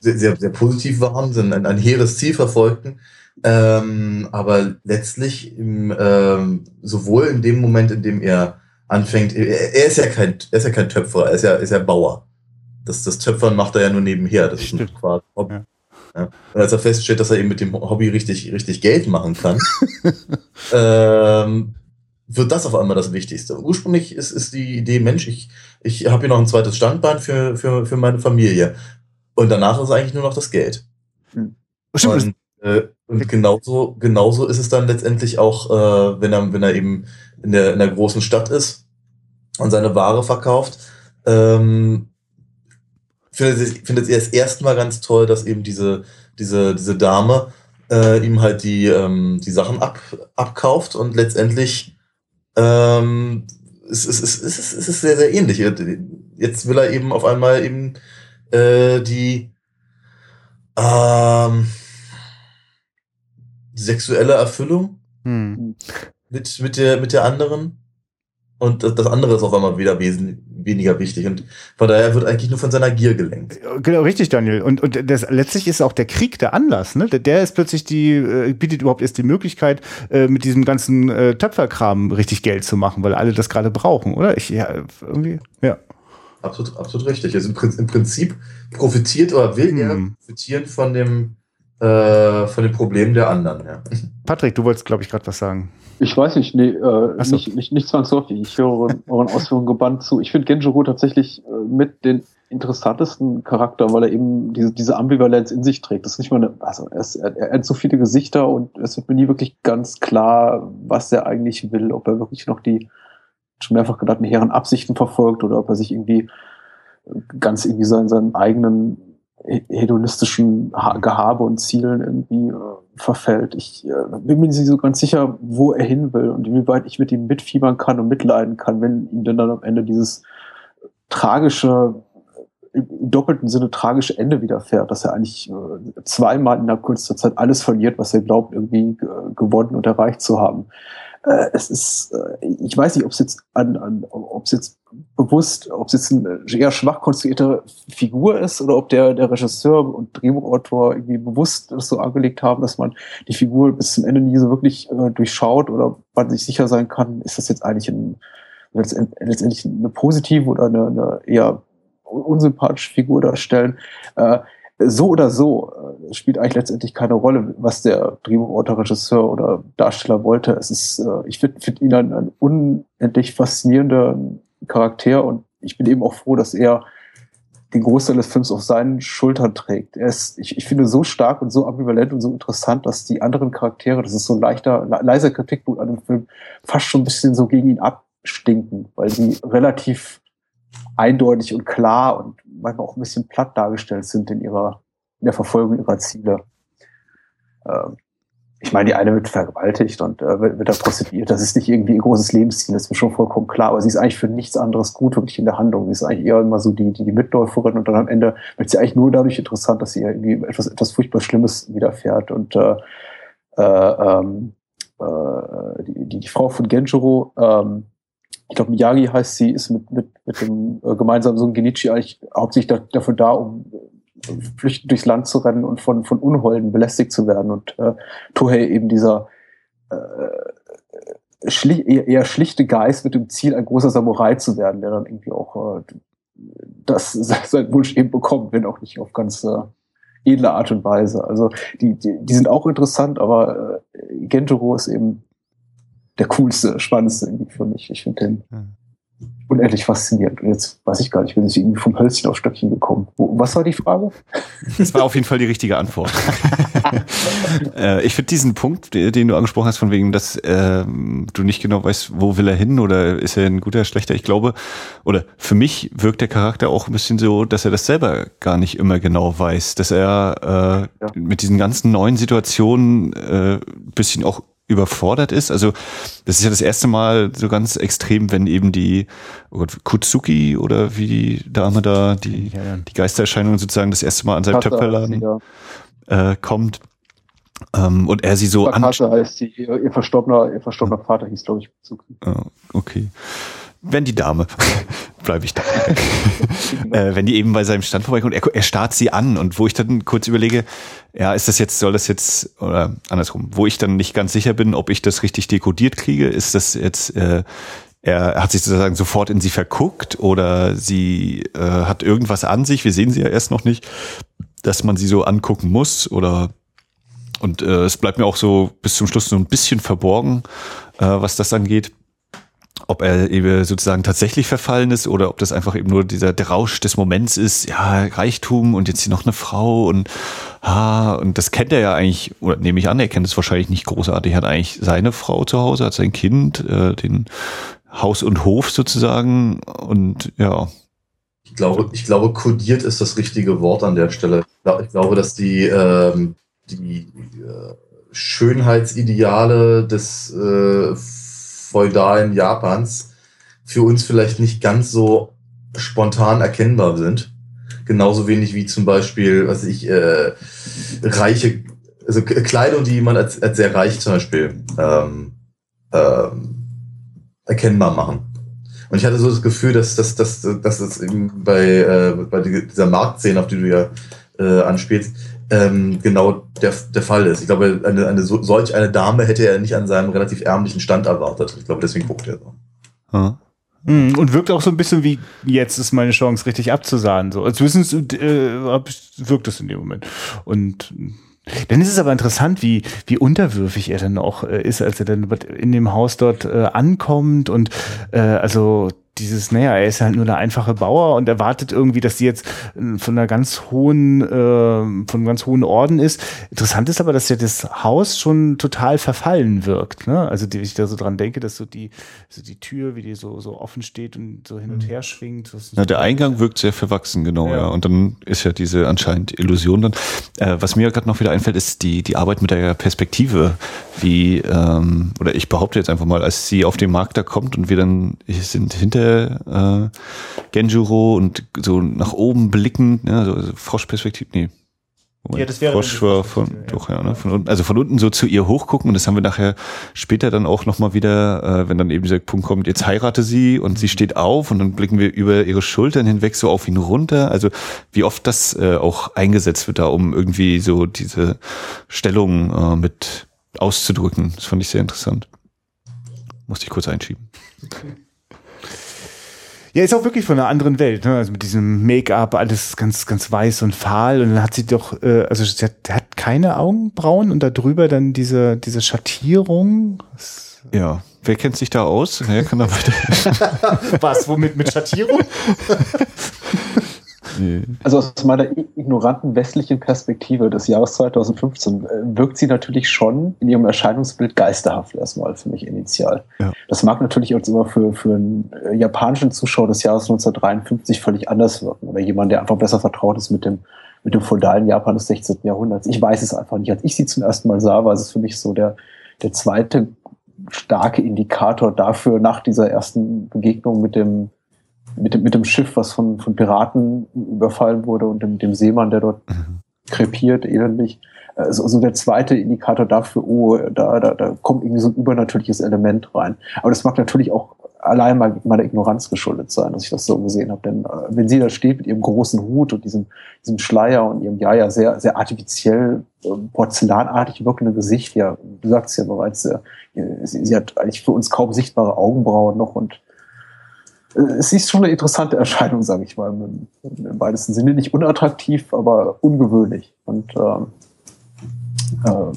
sehr, sehr, sehr positiv waren, sind ein, ein hehres Ziel verfolgten. Ähm, aber letztlich im, ähm, sowohl in dem Moment, in dem er anfängt, er, er, ist ja kein, er ist ja kein Töpfer, er ist ja, ist ja Bauer. Das, das Töpfern macht er ja nur nebenher. Das Stimmt. ist quasi Hobby. Ja. Ja. Und als er feststellt, dass er eben mit dem Hobby richtig, richtig Geld machen kann, ähm, wird das auf einmal das Wichtigste. Ursprünglich ist, ist die Idee, Mensch, ich, ich habe hier noch ein zweites Standbein für, für, für meine Familie. Und danach ist eigentlich nur noch das Geld. Hm. Und, äh, und genauso, genauso ist es dann letztendlich auch, äh, wenn er, wenn er eben in der, in der großen Stadt ist und seine Ware verkauft. Ähm, findet, findet er es erstmal ganz toll, dass eben diese, diese, diese Dame äh, ihm halt die, ähm, die Sachen ab, abkauft und letztendlich ähm, es, es, es, es, es ist sehr, sehr ähnlich. Jetzt will er eben auf einmal eben äh, die ähm, sexuelle Erfüllung hm. mit, mit, der, mit der anderen. Und das andere ist auf einmal wieder weniger wichtig. Und von daher wird eigentlich nur von seiner Gier gelenkt. Genau, richtig, Daniel. Und, und das, letztlich ist auch der Krieg der Anlass. Ne? Der, der ist plötzlich die, äh, bietet überhaupt erst die Möglichkeit, äh, mit diesem ganzen äh, Töpferkram richtig Geld zu machen, weil alle das gerade brauchen, oder? Ich, ja, irgendwie, ja. Absolut, absolut richtig. Also im Prinzip profitiert oder will hm. er profitieren von dem, äh, von den Problemen der anderen. Ja. Patrick, du wolltest, glaube ich, gerade was sagen. Ich weiß nicht, nee, äh, so. nicht, nicht, nicht zwangsläufig. Ich höre euren Ausführungen gebannt zu. Ich finde Genjiro tatsächlich äh, mit den interessantesten Charakter, weil er eben diese, diese Ambivalenz in sich trägt. Das ist nicht mal eine, also er, ist, er, er hat so viele Gesichter und es wird mir nie wirklich ganz klar, was er eigentlich will, ob er wirklich noch die schon mehrfach gedacht, mit hehren Absichten verfolgt oder ob er sich irgendwie ganz irgendwie seinen, seinen eigenen hedonistischen Gehabe und Zielen irgendwie äh, verfällt. Ich äh, bin mir nicht so ganz sicher, wo er hin will und inwieweit ich mit ihm mitfiebern kann und mitleiden kann, wenn ihm denn dann am Ende dieses tragische, im doppelten Sinne tragische Ende widerfährt, dass er eigentlich äh, zweimal in der kurzer Zeit alles verliert, was er glaubt, irgendwie äh, gewonnen und erreicht zu haben. Äh, es ist, äh, ich weiß nicht, ob es jetzt an, an ob es jetzt bewusst, ob es jetzt eine eher schwach konstruierte Figur ist oder ob der, der Regisseur und Drehbuchautor irgendwie bewusst das so angelegt haben, dass man die Figur bis zum Ende nie so wirklich äh, durchschaut oder man sich sicher sein kann, ist das jetzt eigentlich ein, letztendlich eine positive oder eine, eine eher unsympathische Figur darstellen. Äh, so oder so äh, spielt eigentlich letztendlich keine Rolle, was der Drehbuchautor, Regisseur oder Darsteller wollte. Es ist, äh, ich finde find ihn ein, ein unendlich faszinierender Charakter und ich bin eben auch froh, dass er den Großteil des Films auf seinen Schultern trägt. Er ist, ich, ich finde, so stark und so ambivalent und so interessant, dass die anderen Charaktere, das ist so ein leichter, leiser Kritikpunkt an dem Film, fast schon ein bisschen so gegen ihn abstinken, weil sie relativ eindeutig und klar und manchmal auch ein bisschen platt dargestellt sind in ihrer, in der Verfolgung ihrer Ziele. Ähm, ich meine, die eine wird vergewaltigt und äh, wird, wird da prostituiert. Das ist nicht irgendwie ihr großes Lebensziel, das ist mir schon vollkommen klar. Aber sie ist eigentlich für nichts anderes gut, wirklich in der Handlung. Sie ist eigentlich eher immer so die, die, die Mitläuferin und dann am Ende wird sie eigentlich nur dadurch interessant, dass sie irgendwie etwas, etwas furchtbar Schlimmes widerfährt. Und äh, äh, ähm, äh, die, die, Frau von Genjiro, ähm, ich glaube Miyagi heißt sie, ist mit, mit, mit dem äh, gemeinsamen Sohn Genichi eigentlich hauptsächlich da, dafür da, um äh, flüchtend durchs Land zu rennen und von, von Unholden belästigt zu werden. Und äh, Tohei eben dieser äh, schli eher schlichte Geist mit dem Ziel, ein großer Samurai zu werden, der dann irgendwie auch äh, das sein Wunsch eben bekommt, wenn auch nicht auf ganz äh, edle Art und Weise. Also die, die, die sind auch interessant, aber äh, Gentoro ist eben der coolste, spannendste irgendwie für mich. Ich finde den ja. unendlich faszinierend. Und jetzt weiß ich gar nicht, bin ich irgendwie vom Hölzchen auf Stöckchen gekommen. Was war die Frage? Das war auf jeden Fall die richtige Antwort. äh, ich finde diesen Punkt, den du angesprochen hast, von wegen, dass äh, du nicht genau weißt, wo will er hin oder ist er ein guter, schlechter. Ich glaube, oder für mich wirkt der Charakter auch ein bisschen so, dass er das selber gar nicht immer genau weiß, dass er äh, ja. mit diesen ganzen neuen Situationen äh, bisschen auch überfordert ist. Also das ist ja das erste Mal so ganz extrem, wenn eben die oh Gott, Kutsuki oder wie die Dame da, die, ja, ja. die Geistererscheinung sozusagen das erste Mal an seinem Töpferladen äh, kommt. Ähm, und er sie so an. heißt sie, ihr verstorbener, ihr verstorbener Vater hieß, glaube ich, Kutsuki. Oh, okay wenn die Dame, bleibe ich da, äh, wenn die eben bei seinem Stand vorbeikommt, er, er starrt sie an und wo ich dann kurz überlege, ja, ist das jetzt, soll das jetzt, oder andersrum, wo ich dann nicht ganz sicher bin, ob ich das richtig dekodiert kriege, ist das jetzt, äh, er hat sich sozusagen sofort in sie verguckt oder sie äh, hat irgendwas an sich, wir sehen sie ja erst noch nicht, dass man sie so angucken muss oder und äh, es bleibt mir auch so bis zum Schluss so ein bisschen verborgen, äh, was das angeht ob er eben sozusagen tatsächlich verfallen ist oder ob das einfach eben nur dieser der Rausch des Moments ist, ja, Reichtum und jetzt hier noch eine Frau und ah, und das kennt er ja eigentlich, oder nehme ich an, er kennt es wahrscheinlich nicht großartig, hat eigentlich seine Frau zu Hause, hat sein Kind, äh, den Haus und Hof sozusagen und ja. Ich glaube, ich glaube, kodiert ist das richtige Wort an der Stelle. Ich glaube, dass die, ähm, die äh, Schönheitsideale des äh, feudalen Japans für uns vielleicht nicht ganz so spontan erkennbar sind. Genauso wenig wie zum Beispiel, was ich, äh, reiche, also Kleidung, die jemand als, als sehr reich zum Beispiel ähm, ähm, erkennbar machen. Und ich hatte so das Gefühl, dass, dass, dass, dass das bei, äh, bei dieser Marktszene, auf die du ja äh, anspielst, ähm, genau der, der Fall ist. Ich glaube, eine, eine solch eine Dame hätte er nicht an seinem relativ ärmlichen Stand erwartet. Ich glaube, deswegen guckt er so. Hm. Und wirkt auch so ein bisschen wie, jetzt ist meine Chance richtig abzusahen. So, als wissen äh, wirkt es in dem Moment. Und dann ist es aber interessant, wie, wie unterwürfig er dann auch äh, ist, als er dann in dem Haus dort äh, ankommt und äh, also dieses, naja, er ist halt nur der einfache Bauer und erwartet irgendwie, dass sie jetzt äh, von einer ganz hohen, äh, von einem ganz hohen Orden ist. Interessant ist aber, dass ja das Haus schon total verfallen wirkt. Ne? Also die, ich da so dran denke, dass so die, so die Tür, wie die so, so offen steht und so hin und mhm. her schwingt. Na, der Eingang wirkt sehr verwachsen, genau, ja. ja. Und dann ist ja diese anscheinend Illusion dann. Äh, was mir gerade noch wieder einfällt, ist die, die Arbeit mit der Perspektive, wie, ähm, oder ich behaupte jetzt einfach mal, als sie auf den Markt da kommt und wir dann sind hinter äh, Genjuro und so nach oben blickend, ne, so also Froschperspektive, nee. Moment, ja, das wäre Frosch war von, ja. doch, ja, ne, von unten, also von unten so zu ihr hochgucken und das haben wir nachher später dann auch nochmal wieder, äh, wenn dann eben dieser Punkt kommt, jetzt heirate sie und sie steht auf und dann blicken wir über ihre Schultern hinweg so auf ihn runter. Also wie oft das äh, auch eingesetzt wird da, um irgendwie so diese Stellung äh, mit auszudrücken. Das fand ich sehr interessant. Musste ich kurz einschieben. Ja, ist auch wirklich von einer anderen Welt, ne? Also mit diesem Make-up, alles ganz, ganz weiß und fahl. Und dann hat sie doch, äh, also sie hat, hat keine Augenbrauen und darüber dann diese, diese Schattierung. Ja, wer kennt sich da aus? Wer kann da? Was, womit mit Schattierung? Also aus meiner ignoranten westlichen Perspektive des Jahres 2015 äh, wirkt sie natürlich schon in ihrem Erscheinungsbild geisterhaft erstmal für mich initial. Ja. Das mag natürlich auch immer für, für einen äh, japanischen Zuschauer des Jahres 1953 völlig anders wirken oder jemand, der einfach besser vertraut ist mit dem, mit dem feudalen Japan des 16. Jahrhunderts. Ich weiß es einfach nicht. Als ich sie zum ersten Mal sah, war es für mich so der, der zweite starke Indikator dafür nach dieser ersten Begegnung mit dem mit dem, mit dem Schiff, was von, von Piraten überfallen wurde und dem, dem Seemann, der dort mhm. krepiert, elendig. also, also der zweite Indikator dafür, oh, da, da, da kommt irgendwie so ein übernatürliches Element rein. Aber das mag natürlich auch allein mal meiner Ignoranz geschuldet sein, dass ich das so gesehen habe. Denn äh, wenn sie da steht mit ihrem großen Hut und diesem, diesem Schleier und ihrem ja ja sehr, sehr artifiziell, äh, porzellanartig wirkende Gesicht, ja, du sagst ja bereits, äh, sie, sie, hat eigentlich für uns kaum sichtbare Augenbrauen noch und es ist schon eine interessante Erscheinung, sage ich mal, im, im weitesten Sinne. Nicht unattraktiv, aber ungewöhnlich. Und ähm, äh,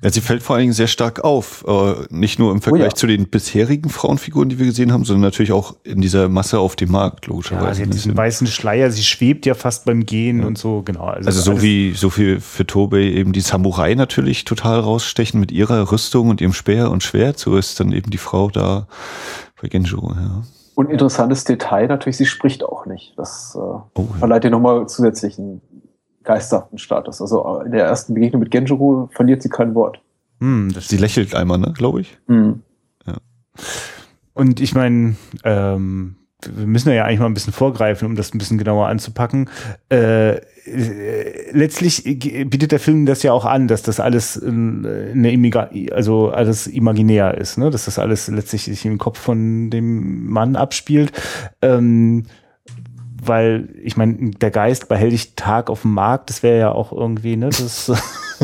ja, sie fällt vor allen Dingen sehr stark auf. Äh, nicht nur im Vergleich oh ja. zu den bisherigen Frauenfiguren, die wir gesehen haben, sondern natürlich auch in dieser Masse auf dem Markt, logischerweise. Ja, sie hat diesen weißen Schleier, sie schwebt ja fast beim Gehen ja. und so, genau. Also, also so wie, so viel für Tobey eben die Samurai natürlich total rausstechen mit ihrer Rüstung und ihrem Speer und Schwert, so ist dann eben die Frau da bei Genjo, ja. Und interessantes Detail natürlich, sie spricht auch nicht. Das äh, oh, verleiht ihr nochmal zusätzlichen geisterhaften Status. Also in der ersten Begegnung mit Genjiro verliert sie kein Wort. Hm, sie lächelt einmal, ne, glaube ich. Hm. Ja. Und ich meine, ähm, wir müssen ja eigentlich mal ein bisschen vorgreifen, um das ein bisschen genauer anzupacken. Äh, letztlich bietet der Film das ja auch an, dass das alles eine Immigra also alles imaginär ist, ne? dass das alles letztlich sich im Kopf von dem Mann abspielt. Ähm, weil ich meine, der Geist behält dich Tag auf dem Markt, das wäre ja auch irgendwie, ne, das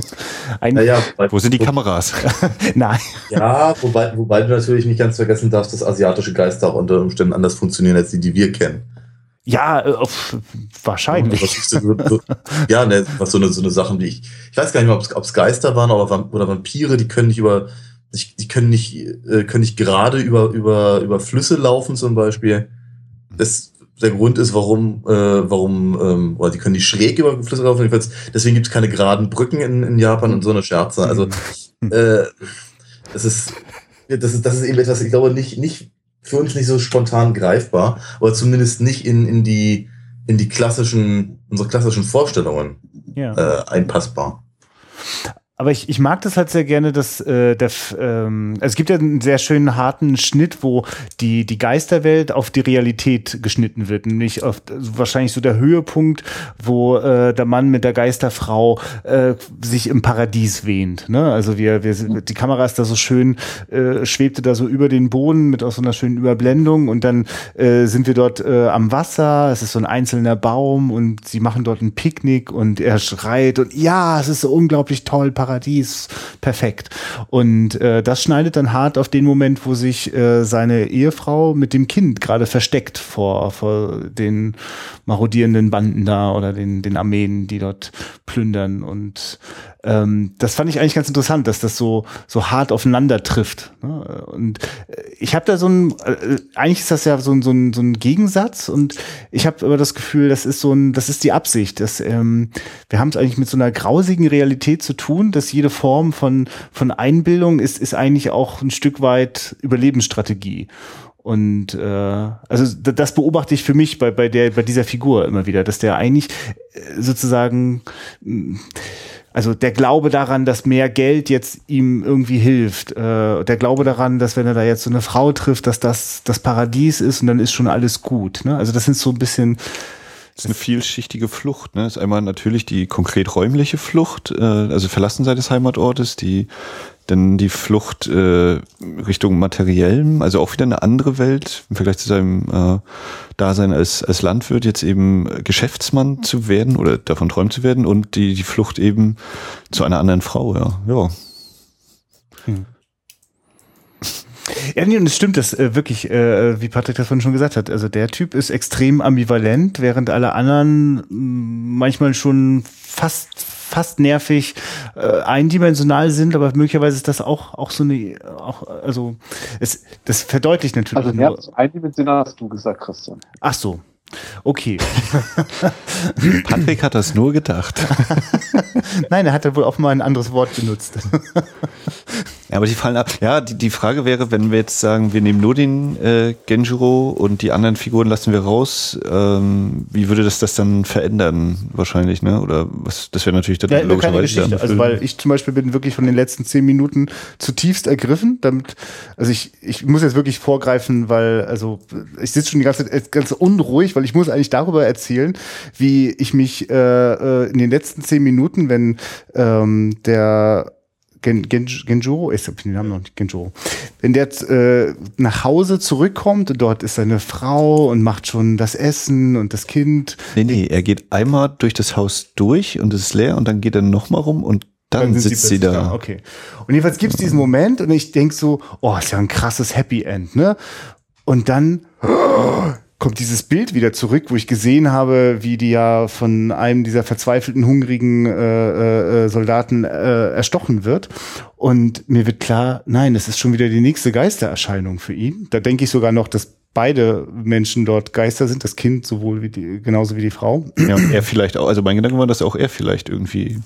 naja, Wo sind die Kameras? Nein. Ja, wobei, wobei du natürlich nicht ganz vergessen darfst, dass asiatische Geister auch unter Umständen anders funktionieren als die, die wir kennen. Ja, äh, wahrscheinlich. ja, ne, was so eine, so eine Sachen wie ich. Ich weiß gar nicht mehr, ob es Geister waren oder, oder Vampire, die können nicht über, die können nicht, äh, können nicht gerade über, über, über Flüsse laufen zum Beispiel. Das der Grund ist, warum, äh, warum, ähm, oder die können nicht schräg über Flüsse laufen, jedenfalls, deswegen gibt es keine geraden Brücken in, in Japan und so eine Scherze. Also mhm. äh, das ist, das ist, das ist eben etwas, ich glaube, nicht, nicht für uns nicht so spontan greifbar, oder zumindest nicht in, in die, in die klassischen, unsere klassischen Vorstellungen ja. äh, einpassbar. Aber ich, ich mag das halt sehr gerne, dass äh, der, ähm, also es gibt ja einen sehr schönen harten Schnitt, wo die, die Geisterwelt auf die Realität geschnitten wird. Nämlich auf, also wahrscheinlich so der Höhepunkt, wo äh, der Mann mit der Geisterfrau äh, sich im Paradies wehnt. Ne? Also wir, wir die Kamera ist da so schön, äh, schwebte da so über den Boden mit auch so einer schönen Überblendung und dann äh, sind wir dort äh, am Wasser, es ist so ein einzelner Baum und sie machen dort ein Picknick und er schreit und ja, es ist so unglaublich toll, Paradies, perfekt. Und äh, das schneidet dann hart auf den Moment, wo sich äh, seine Ehefrau mit dem Kind gerade versteckt vor, vor den marodierenden Banden da oder den, den Armeen, die dort plündern. Und ähm, das fand ich eigentlich ganz interessant, dass das so, so hart aufeinander trifft. Ne? Und äh, ich habe da so ein, äh, eigentlich ist das ja so ein, so ein, so ein Gegensatz und ich habe aber das Gefühl, das ist so ein, das ist die Absicht. Dass, ähm, wir haben es eigentlich mit so einer grausigen Realität zu tun, dass jede Form von, von Einbildung ist, ist eigentlich auch ein Stück weit Überlebensstrategie. Und äh, also das beobachte ich für mich bei, bei, der, bei dieser Figur immer wieder, dass der eigentlich äh, sozusagen also der Glaube daran, dass mehr Geld jetzt ihm irgendwie hilft, äh, der Glaube daran, dass wenn er da jetzt so eine Frau trifft, dass das das Paradies ist und dann ist schon alles gut. Ne? Also das sind so ein bisschen das ist eine vielschichtige Flucht. Ne? Das ist einmal natürlich die konkret räumliche Flucht, äh, also Verlassensein des Heimatortes, die dann die Flucht äh, Richtung Materiellem, also auch wieder eine andere Welt im Vergleich zu seinem äh, Dasein als, als Landwirt, jetzt eben Geschäftsmann zu werden oder davon träumen zu werden und die, die Flucht eben zu einer anderen Frau, ja. ja. Hm. Ja, nee, und es stimmt, das äh, wirklich, äh, wie Patrick das vorhin schon gesagt hat. Also der Typ ist extrem ambivalent, während alle anderen mh, manchmal schon fast fast nervig, äh, eindimensional sind, aber möglicherweise ist das auch, auch so eine, auch, also es, das verdeutlicht natürlich. Also nur, eindimensional hast du gesagt, Christian. Ach so. Okay. Patrick hat das nur gedacht. Nein, er hat ja wohl auch mal ein anderes Wort benutzt. Ja, aber die fallen ab. Ja, die, die Frage wäre, wenn wir jetzt sagen, wir nehmen nur den äh, Genjiro und die anderen Figuren lassen wir raus, ähm, wie würde das das dann verändern wahrscheinlich, ne? Oder was? Das wäre natürlich dann ja, logischerweise. Geschichte. Also weil ich zum Beispiel bin wirklich von den letzten zehn Minuten zutiefst ergriffen. Damit, also ich, ich muss jetzt wirklich vorgreifen, weil also ich sitze schon die ganze Zeit ganz unruhig, weil ich muss eigentlich darüber erzählen, wie ich mich äh, äh in den letzten zehn Minuten, wenn ähm, der Gen, Gen, Genjuro, ich habe den Namen noch nicht, Genjuro. Wenn der äh, nach Hause zurückkommt dort ist seine Frau und macht schon das Essen und das Kind. Nee, nee, er geht einmal durch das Haus durch und es ist leer und dann geht er nochmal rum und dann, dann sitzt sie da. da. Okay. Und jedenfalls gibt es diesen Moment und ich denk so, oh, ist ja ein krasses Happy End, ne? Und dann kommt dieses Bild wieder zurück, wo ich gesehen habe, wie die ja von einem dieser verzweifelten, hungrigen äh, äh, äh, Soldaten äh, erstochen wird. Und mir wird klar, nein, es ist schon wieder die nächste Geistererscheinung für ihn. Da denke ich sogar noch, dass beide Menschen dort Geister sind, das Kind sowohl wie die, genauso wie die Frau. Ja, er vielleicht auch. Also mein Gedanke war, dass auch er vielleicht irgendwie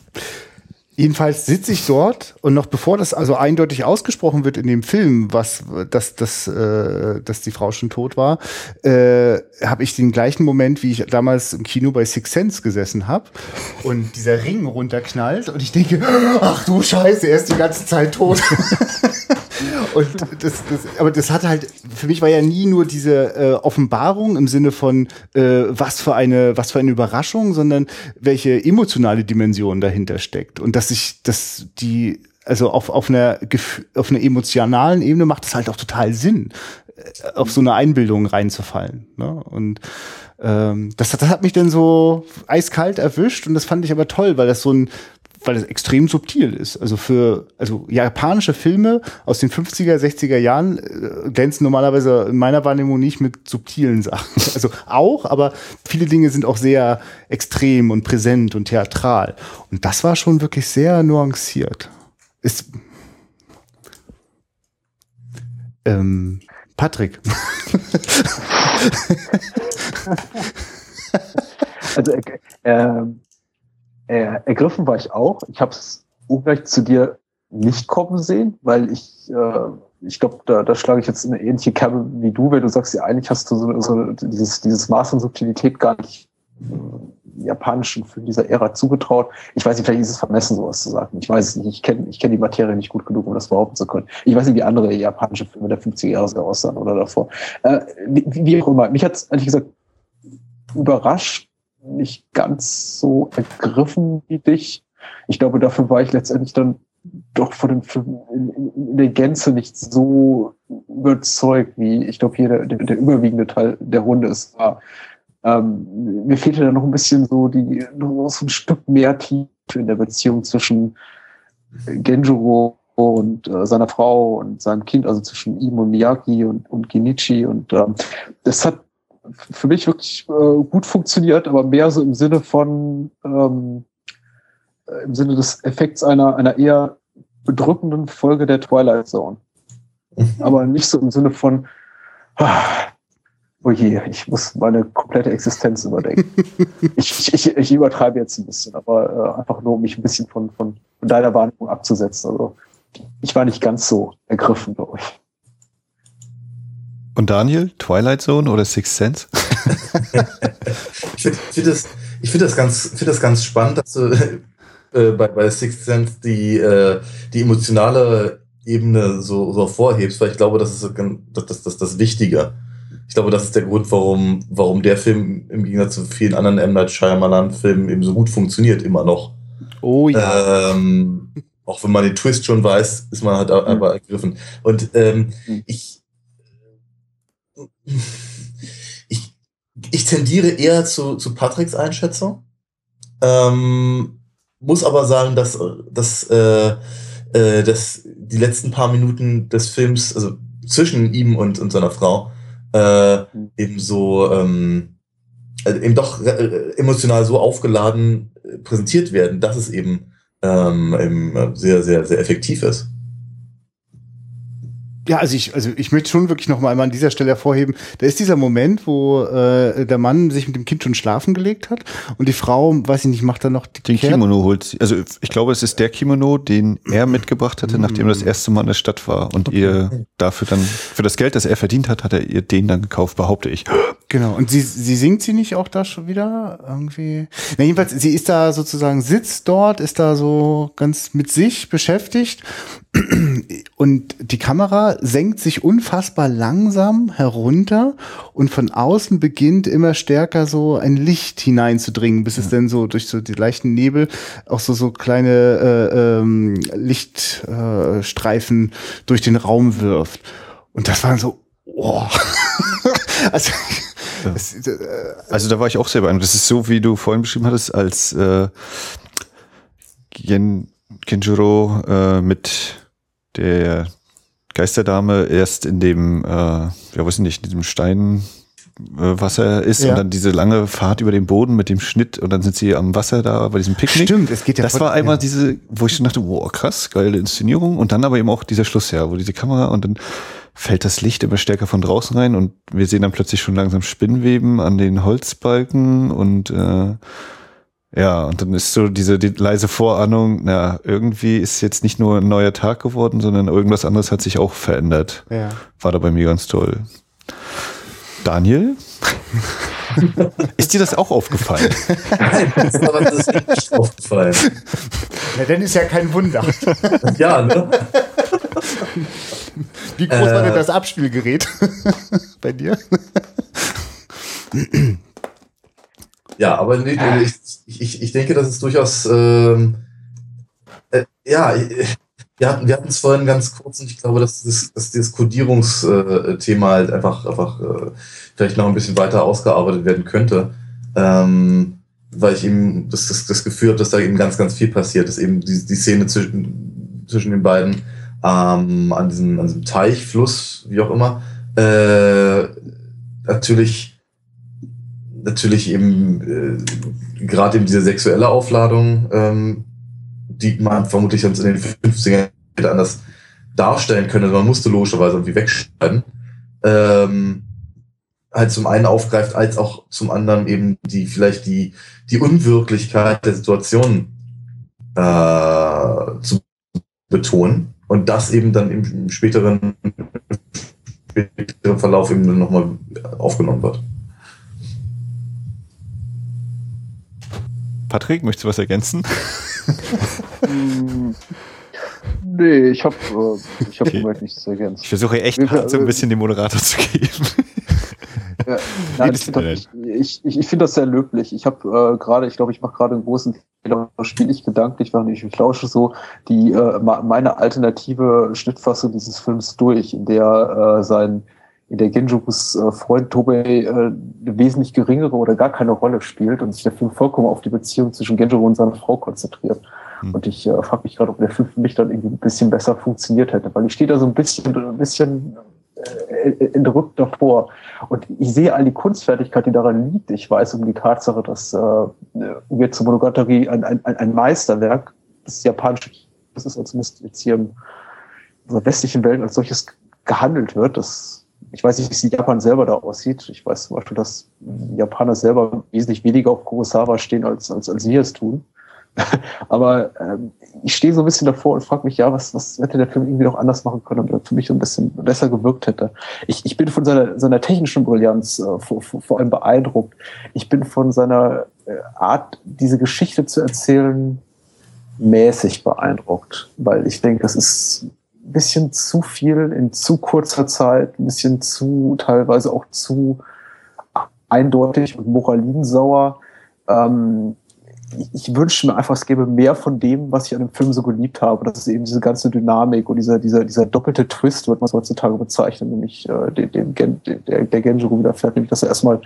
Jedenfalls sitze ich dort und noch bevor das also eindeutig ausgesprochen wird in dem Film, was dass, dass, äh, dass die Frau schon tot war, äh, habe ich den gleichen Moment, wie ich damals im Kino bei Six Sense gesessen habe und dieser Ring runterknallt und ich denke, ach du Scheiße, er ist die ganze Zeit tot. Und das, das, aber das hat halt, für mich war ja nie nur diese äh, Offenbarung im Sinne von, äh, was für eine, was für eine Überraschung, sondern welche emotionale Dimension dahinter steckt. Und dass ich, dass die, also auf, auf einer, auf einer emotionalen Ebene macht es halt auch total Sinn, äh, auf so eine Einbildung reinzufallen. Ne? Und ähm, das, das hat mich dann so eiskalt erwischt und das fand ich aber toll, weil das so ein weil es extrem subtil ist. Also für also japanische Filme aus den 50er, 60er Jahren äh, glänzen normalerweise in meiner Wahrnehmung nicht mit subtilen Sachen. Also auch, aber viele Dinge sind auch sehr extrem und präsent und theatral. Und das war schon wirklich sehr nuanciert. Ist ähm, Patrick. also äh, äh, ergriffen war ich auch. Ich habe es ungleich zu dir nicht kommen sehen, weil ich, äh, ich glaube, da, da schlage ich jetzt eine ähnliche Kerbe wie du, wenn du sagst, ja, eigentlich hast du so, so dieses, dieses Maß an Subtilität gar nicht äh, japanischen Film dieser Ära zugetraut. Ich weiß nicht, vielleicht ist es vermessen, sowas zu sagen. Ich weiß es nicht. Ich kenne ich kenn die Materie nicht gut genug, um das behaupten zu können. Ich weiß nicht, wie andere japanische Filme der 50er Jahre aussahen oder davor. Äh, wie, wie auch immer. Mich hat es ehrlich gesagt überrascht, nicht ganz so ergriffen wie dich. Ich glaube, dafür war ich letztendlich dann doch von dem Film in, in, in der Gänze nicht so überzeugt, wie ich glaube, hier der, der, der überwiegende Teil der Runde ist war. Ähm, mir fehlte da noch ein bisschen so die noch so ein Stück mehr Tiefe in der Beziehung zwischen Genjuro und äh, seiner Frau und seinem Kind, also zwischen ihm und Miyaki und, und Genichi. Und ähm, das hat für mich wirklich äh, gut funktioniert, aber mehr so im Sinne von, ähm, äh, im Sinne des Effekts einer, einer eher bedrückenden Folge der Twilight Zone. Mhm. Aber nicht so im Sinne von, ah, oh je, ich muss meine komplette Existenz überdenken. ich, ich, ich übertreibe jetzt ein bisschen, aber äh, einfach nur, um mich ein bisschen von, von, von deiner Wahrnehmung abzusetzen. Also ich war nicht ganz so ergriffen, glaube ich. Und Daniel, Twilight Zone oder Sixth Sense? ich finde find das, ich find das, ganz, find das ganz spannend, dass du äh, bei, bei Sixth Sense die, äh, die emotionale Ebene so, so vorhebst, weil ich glaube, das ist das, das, das, das Wichtige. Ich glaube, das ist der Grund, warum, warum der Film im Gegensatz zu vielen anderen M. Night Shyamalan-Filmen eben so gut funktioniert, immer noch. Oh ja. Ähm, auch wenn man den Twist schon weiß, ist man halt aber ergriffen. Und ähm, mhm. ich, ich, ich tendiere eher zu, zu Patricks Einschätzung. Ähm, muss aber sagen, dass, dass, äh, äh, dass die letzten paar Minuten des Films, also zwischen ihm und, und seiner Frau, äh, eben so ähm, also eben doch äh, emotional so aufgeladen äh, präsentiert werden, dass es eben, ähm, eben sehr, sehr, sehr effektiv ist. Ja, also ich, also ich möchte schon wirklich noch mal an dieser Stelle hervorheben, da ist dieser Moment, wo äh, der Mann sich mit dem Kind schon schlafen gelegt hat und die Frau, weiß ich nicht, macht dann noch die Den Kehrt. Kimono holt sie. Also ich glaube, es ist der Kimono, den er mitgebracht hatte, nachdem er das erste Mal in der Stadt war und okay. ihr dafür dann, für das Geld, das er verdient hat, hat er ihr den dann gekauft, behaupte ich. Genau. Und sie, sie singt sie nicht auch da schon wieder? Irgendwie. Na, jedenfalls, sie ist da sozusagen, sitzt dort, ist da so ganz mit sich beschäftigt und die Kamera senkt sich unfassbar langsam herunter und von außen beginnt immer stärker so ein Licht hineinzudringen, bis ja. es dann so durch so die leichten Nebel auch so so kleine äh, ähm, Lichtstreifen äh, durch den Raum wirft. Und das war so, oh. also, ja. es, äh, also da war ich auch sehr beeindruckt. Das ist so, wie du vorhin beschrieben hattest, als äh, Gen Genjuro äh, mit der Geisterdame erst in dem, äh, ja weiß nicht, in diesem Stein äh, Wasser ist ja. und dann diese lange Fahrt über den Boden mit dem Schnitt und dann sind sie am Wasser da bei diesem Picknick. Stimmt, es geht ja. Das war einmal ja. diese, wo ich schon dachte, wow, krass, geile Inszenierung und dann aber eben auch dieser Schluss, ja, wo diese Kamera und dann fällt das Licht immer stärker von draußen rein und wir sehen dann plötzlich schon langsam Spinnweben an den Holzbalken und äh, ja, und dann ist so diese die leise Vorahnung, na, irgendwie ist jetzt nicht nur ein neuer Tag geworden, sondern irgendwas anderes hat sich auch verändert. Ja. War da bei mir ganz toll. Daniel? ist dir das auch aufgefallen? Nein, das ist nicht aufgefallen. Ja, dann ist ja kein Wunder. ja, ne? Wie groß äh, war denn äh. das Abspielgerät bei dir? Ja, aber nee, ich, ich, ich denke, das ist durchaus, ähm, äh, ja, wir hatten wir es vorhin ganz kurz und ich glaube, dass, das, dass dieses Codierungsthema halt einfach, einfach äh, vielleicht noch ein bisschen weiter ausgearbeitet werden könnte. Ähm, weil ich eben das, das, das Gefühl habe, dass da eben ganz, ganz viel passiert, dass eben die, die Szene zwischen, zwischen den beiden ähm, an, diesem, an diesem Teich, Fluss, wie auch immer, äh, natürlich natürlich eben äh, gerade eben diese sexuelle Aufladung, ähm, die man vermutlich sonst in den 50ern anders darstellen könnte. Man musste logischerweise irgendwie wegschneiden. Ähm, halt zum einen aufgreift, als auch zum anderen eben die vielleicht die, die Unwirklichkeit der Situation äh, zu betonen und das eben dann im späteren, späteren Verlauf eben nochmal aufgenommen wird. Patrick, möchtest du was ergänzen? Nee, ich habe äh, ich hab okay. nichts zu ergänzen. Ich versuche echt hart so ein bisschen den Moderator zu geben. Ja, nein, ich finde das, ich, ich, ich find das sehr löblich. Ich habe äh, gerade, ich glaube, ich mache gerade einen großen Fehler, spiele ich gedanklich, während ich lausche so die äh, meine alternative Schnittfassung dieses Films durch, in der äh, sein in der Genjurus äh, Freund Tobei äh, eine wesentlich geringere oder gar keine Rolle spielt und sich der Film vollkommen auf die Beziehung zwischen Genjuro und seiner Frau konzentriert. Mhm. Und ich äh, frage mich gerade, ob der Film für mich dann irgendwie ein bisschen besser funktioniert hätte, weil ich stehe da so ein bisschen, ein bisschen äh, entrückt davor. Und ich sehe all die Kunstfertigkeit, die daran liegt. Ich weiß um die Tatsache, dass äh, jetzt Monogatari ein, ein, ein Meisterwerk des japanischen das ist, als zumindest jetzt hier in unserer westlichen Welt als solches gehandelt wird. Das ich weiß nicht, wie Japan selber da aussieht. Ich weiß zum Beispiel, dass Japaner selber wesentlich weniger auf Kurosawa stehen, als, als, als wir es tun. Aber ähm, ich stehe so ein bisschen davor und frage mich, ja, was, was hätte der Film irgendwie noch anders machen können, damit er für mich so ein bisschen besser gewirkt hätte. Ich, ich bin von seiner, seiner technischen Brillanz äh, vor, vor allem beeindruckt. Ich bin von seiner äh, Art, diese Geschichte zu erzählen, mäßig beeindruckt, weil ich denke, das ist bisschen zu viel in zu kurzer Zeit, ein bisschen zu, teilweise auch zu eindeutig und moralinsauer. Ähm, ich, ich wünsche mir einfach, es gäbe mehr von dem, was ich an dem Film so geliebt habe. Das ist eben diese ganze Dynamik und dieser, dieser, dieser doppelte Twist, wird man es heutzutage bezeichnen, nämlich äh, den, den, den, der, der Genjiro widerfährt, nämlich dass er erstmal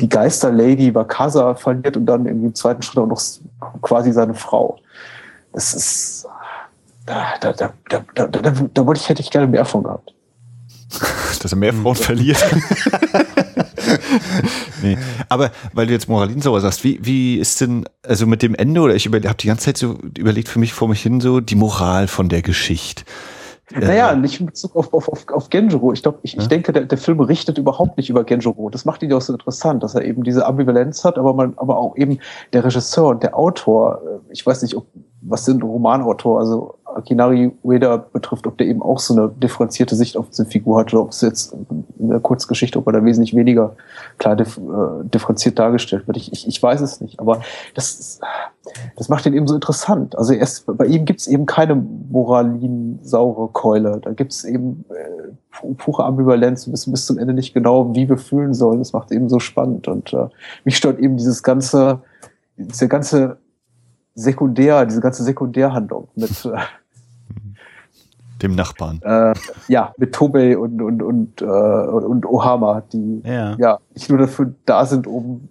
die Geister-Lady Wakasa verliert und dann im zweiten Schritt auch noch quasi seine Frau. Das ist da, da, da, da, da, da, da wollte ich, hätte ich gerne mehr von gehabt. Dass er mehr Frauen verliert. nee. Aber weil du jetzt Moralinsauer sagst, wie, wie ist denn, also mit dem Ende, oder ich habe die ganze Zeit so überlegt für mich vor mich hin, so die Moral von der Geschichte. Naja, nicht in Bezug auf, auf, auf, auf Genjuro. Ich glaube, ich, ja? ich denke, der, der Film berichtet überhaupt nicht über Genjuro. Das macht ihn ja auch so interessant, dass er eben diese Ambivalenz hat, aber man, aber auch eben der Regisseur und der Autor. Äh, ich weiß nicht, ob, was sind Romanautor, also Akinari Ueda betrifft, ob der eben auch so eine differenzierte Sicht auf diese Figur hat oder ob es jetzt in der Kurzgeschichte, ob er da wesentlich weniger klar dif äh, differenziert dargestellt wird. Ich, ich, ich weiß es nicht, aber das, das macht ihn eben so interessant. Also erst, bei ihm gibt es eben keine moralinsaure Keule. Da gibt es eben äh, pure Ambivalenz. Wir wissen bis zum Ende nicht genau, wie wir fühlen sollen. Das macht eben so spannend. Und äh, mich stört eben dieses ganze, diese ganze Sekundär, diese ganze Sekundärhandlung mit äh, dem Nachbarn. Äh, ja, mit Tobey und, und, und, äh, und Ohama, die ja. ja nicht nur dafür da sind, um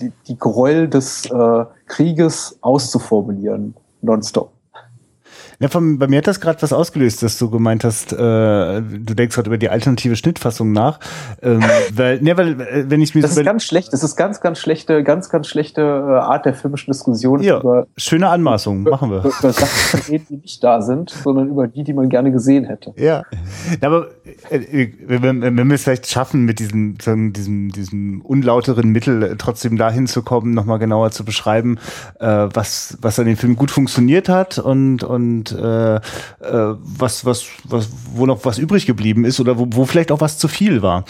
die, die Gräuel des äh, Krieges auszuformulieren, nonstop. Ja, von, bei mir hat das gerade was ausgelöst, dass du gemeint hast, äh, du denkst gerade über die alternative Schnittfassung nach. Ähm, weil, ne, weil, äh, wenn ich mir das ist ganz schlecht, das ist ganz, ganz schlechte, ganz, ganz schlechte äh, Art der filmischen Diskussion ja, über schöne Anmaßung, machen wir. Über, über Sachen reden, die nicht da sind, sondern über die, die man gerne gesehen hätte. Ja, aber äh, wenn, wenn wir es vielleicht schaffen, mit diesem, diesem, diesem unlauteren Mittel trotzdem dahin zu kommen, nochmal genauer zu beschreiben, äh, was, was an dem Film gut funktioniert hat und, und und äh, äh, was, was, was, wo noch was übrig geblieben ist oder wo, wo vielleicht auch was zu viel war.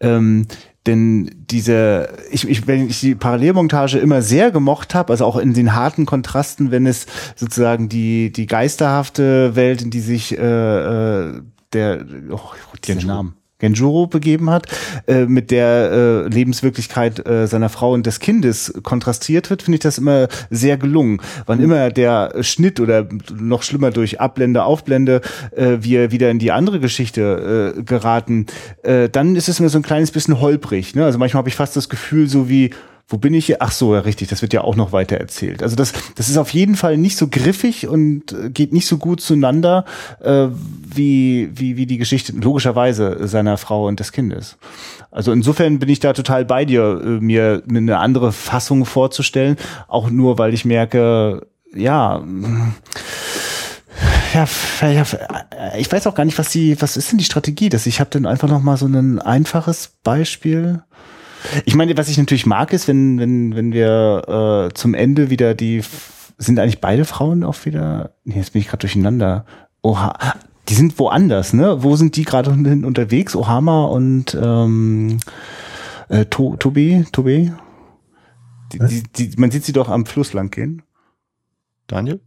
Ähm, denn diese, ich, ich, wenn ich die Parallelmontage immer sehr gemocht habe, also auch in den harten Kontrasten, wenn es sozusagen die, die geisterhafte Welt, in die sich äh, äh der, oh, den Namen. Genjuro begeben hat, äh, mit der äh, Lebenswirklichkeit äh, seiner Frau und des Kindes kontrastiert wird, finde ich das immer sehr gelungen. Wann mhm. immer der Schnitt oder noch schlimmer durch Ablende, Aufblende äh, wir wieder in die andere Geschichte äh, geraten, äh, dann ist es immer so ein kleines bisschen holprig. Ne? Also manchmal habe ich fast das Gefühl, so wie wo bin ich hier? Ach so, ja, richtig, das wird ja auch noch weiter erzählt. Also das, das ist auf jeden Fall nicht so griffig und äh, geht nicht so gut zueinander äh, wie, wie, wie die Geschichte logischerweise seiner Frau und des Kindes. Also insofern bin ich da total bei dir, äh, mir eine andere Fassung vorzustellen, auch nur, weil ich merke, ja, ja, ja, ich weiß auch gar nicht, was die, was ist denn die Strategie? Dass ich habe dann einfach noch mal so ein einfaches Beispiel. Ich meine, was ich natürlich mag, ist, wenn, wenn, wenn wir äh, zum Ende wieder die sind eigentlich beide Frauen auch wieder. Nee, jetzt bin ich gerade durcheinander. Oha. Die sind woanders, ne? Wo sind die gerade unterwegs? Ohama und ähm, äh, to Tobi? Tobi? Die, die, die, man sieht sie doch am Fluss lang gehen. Daniel?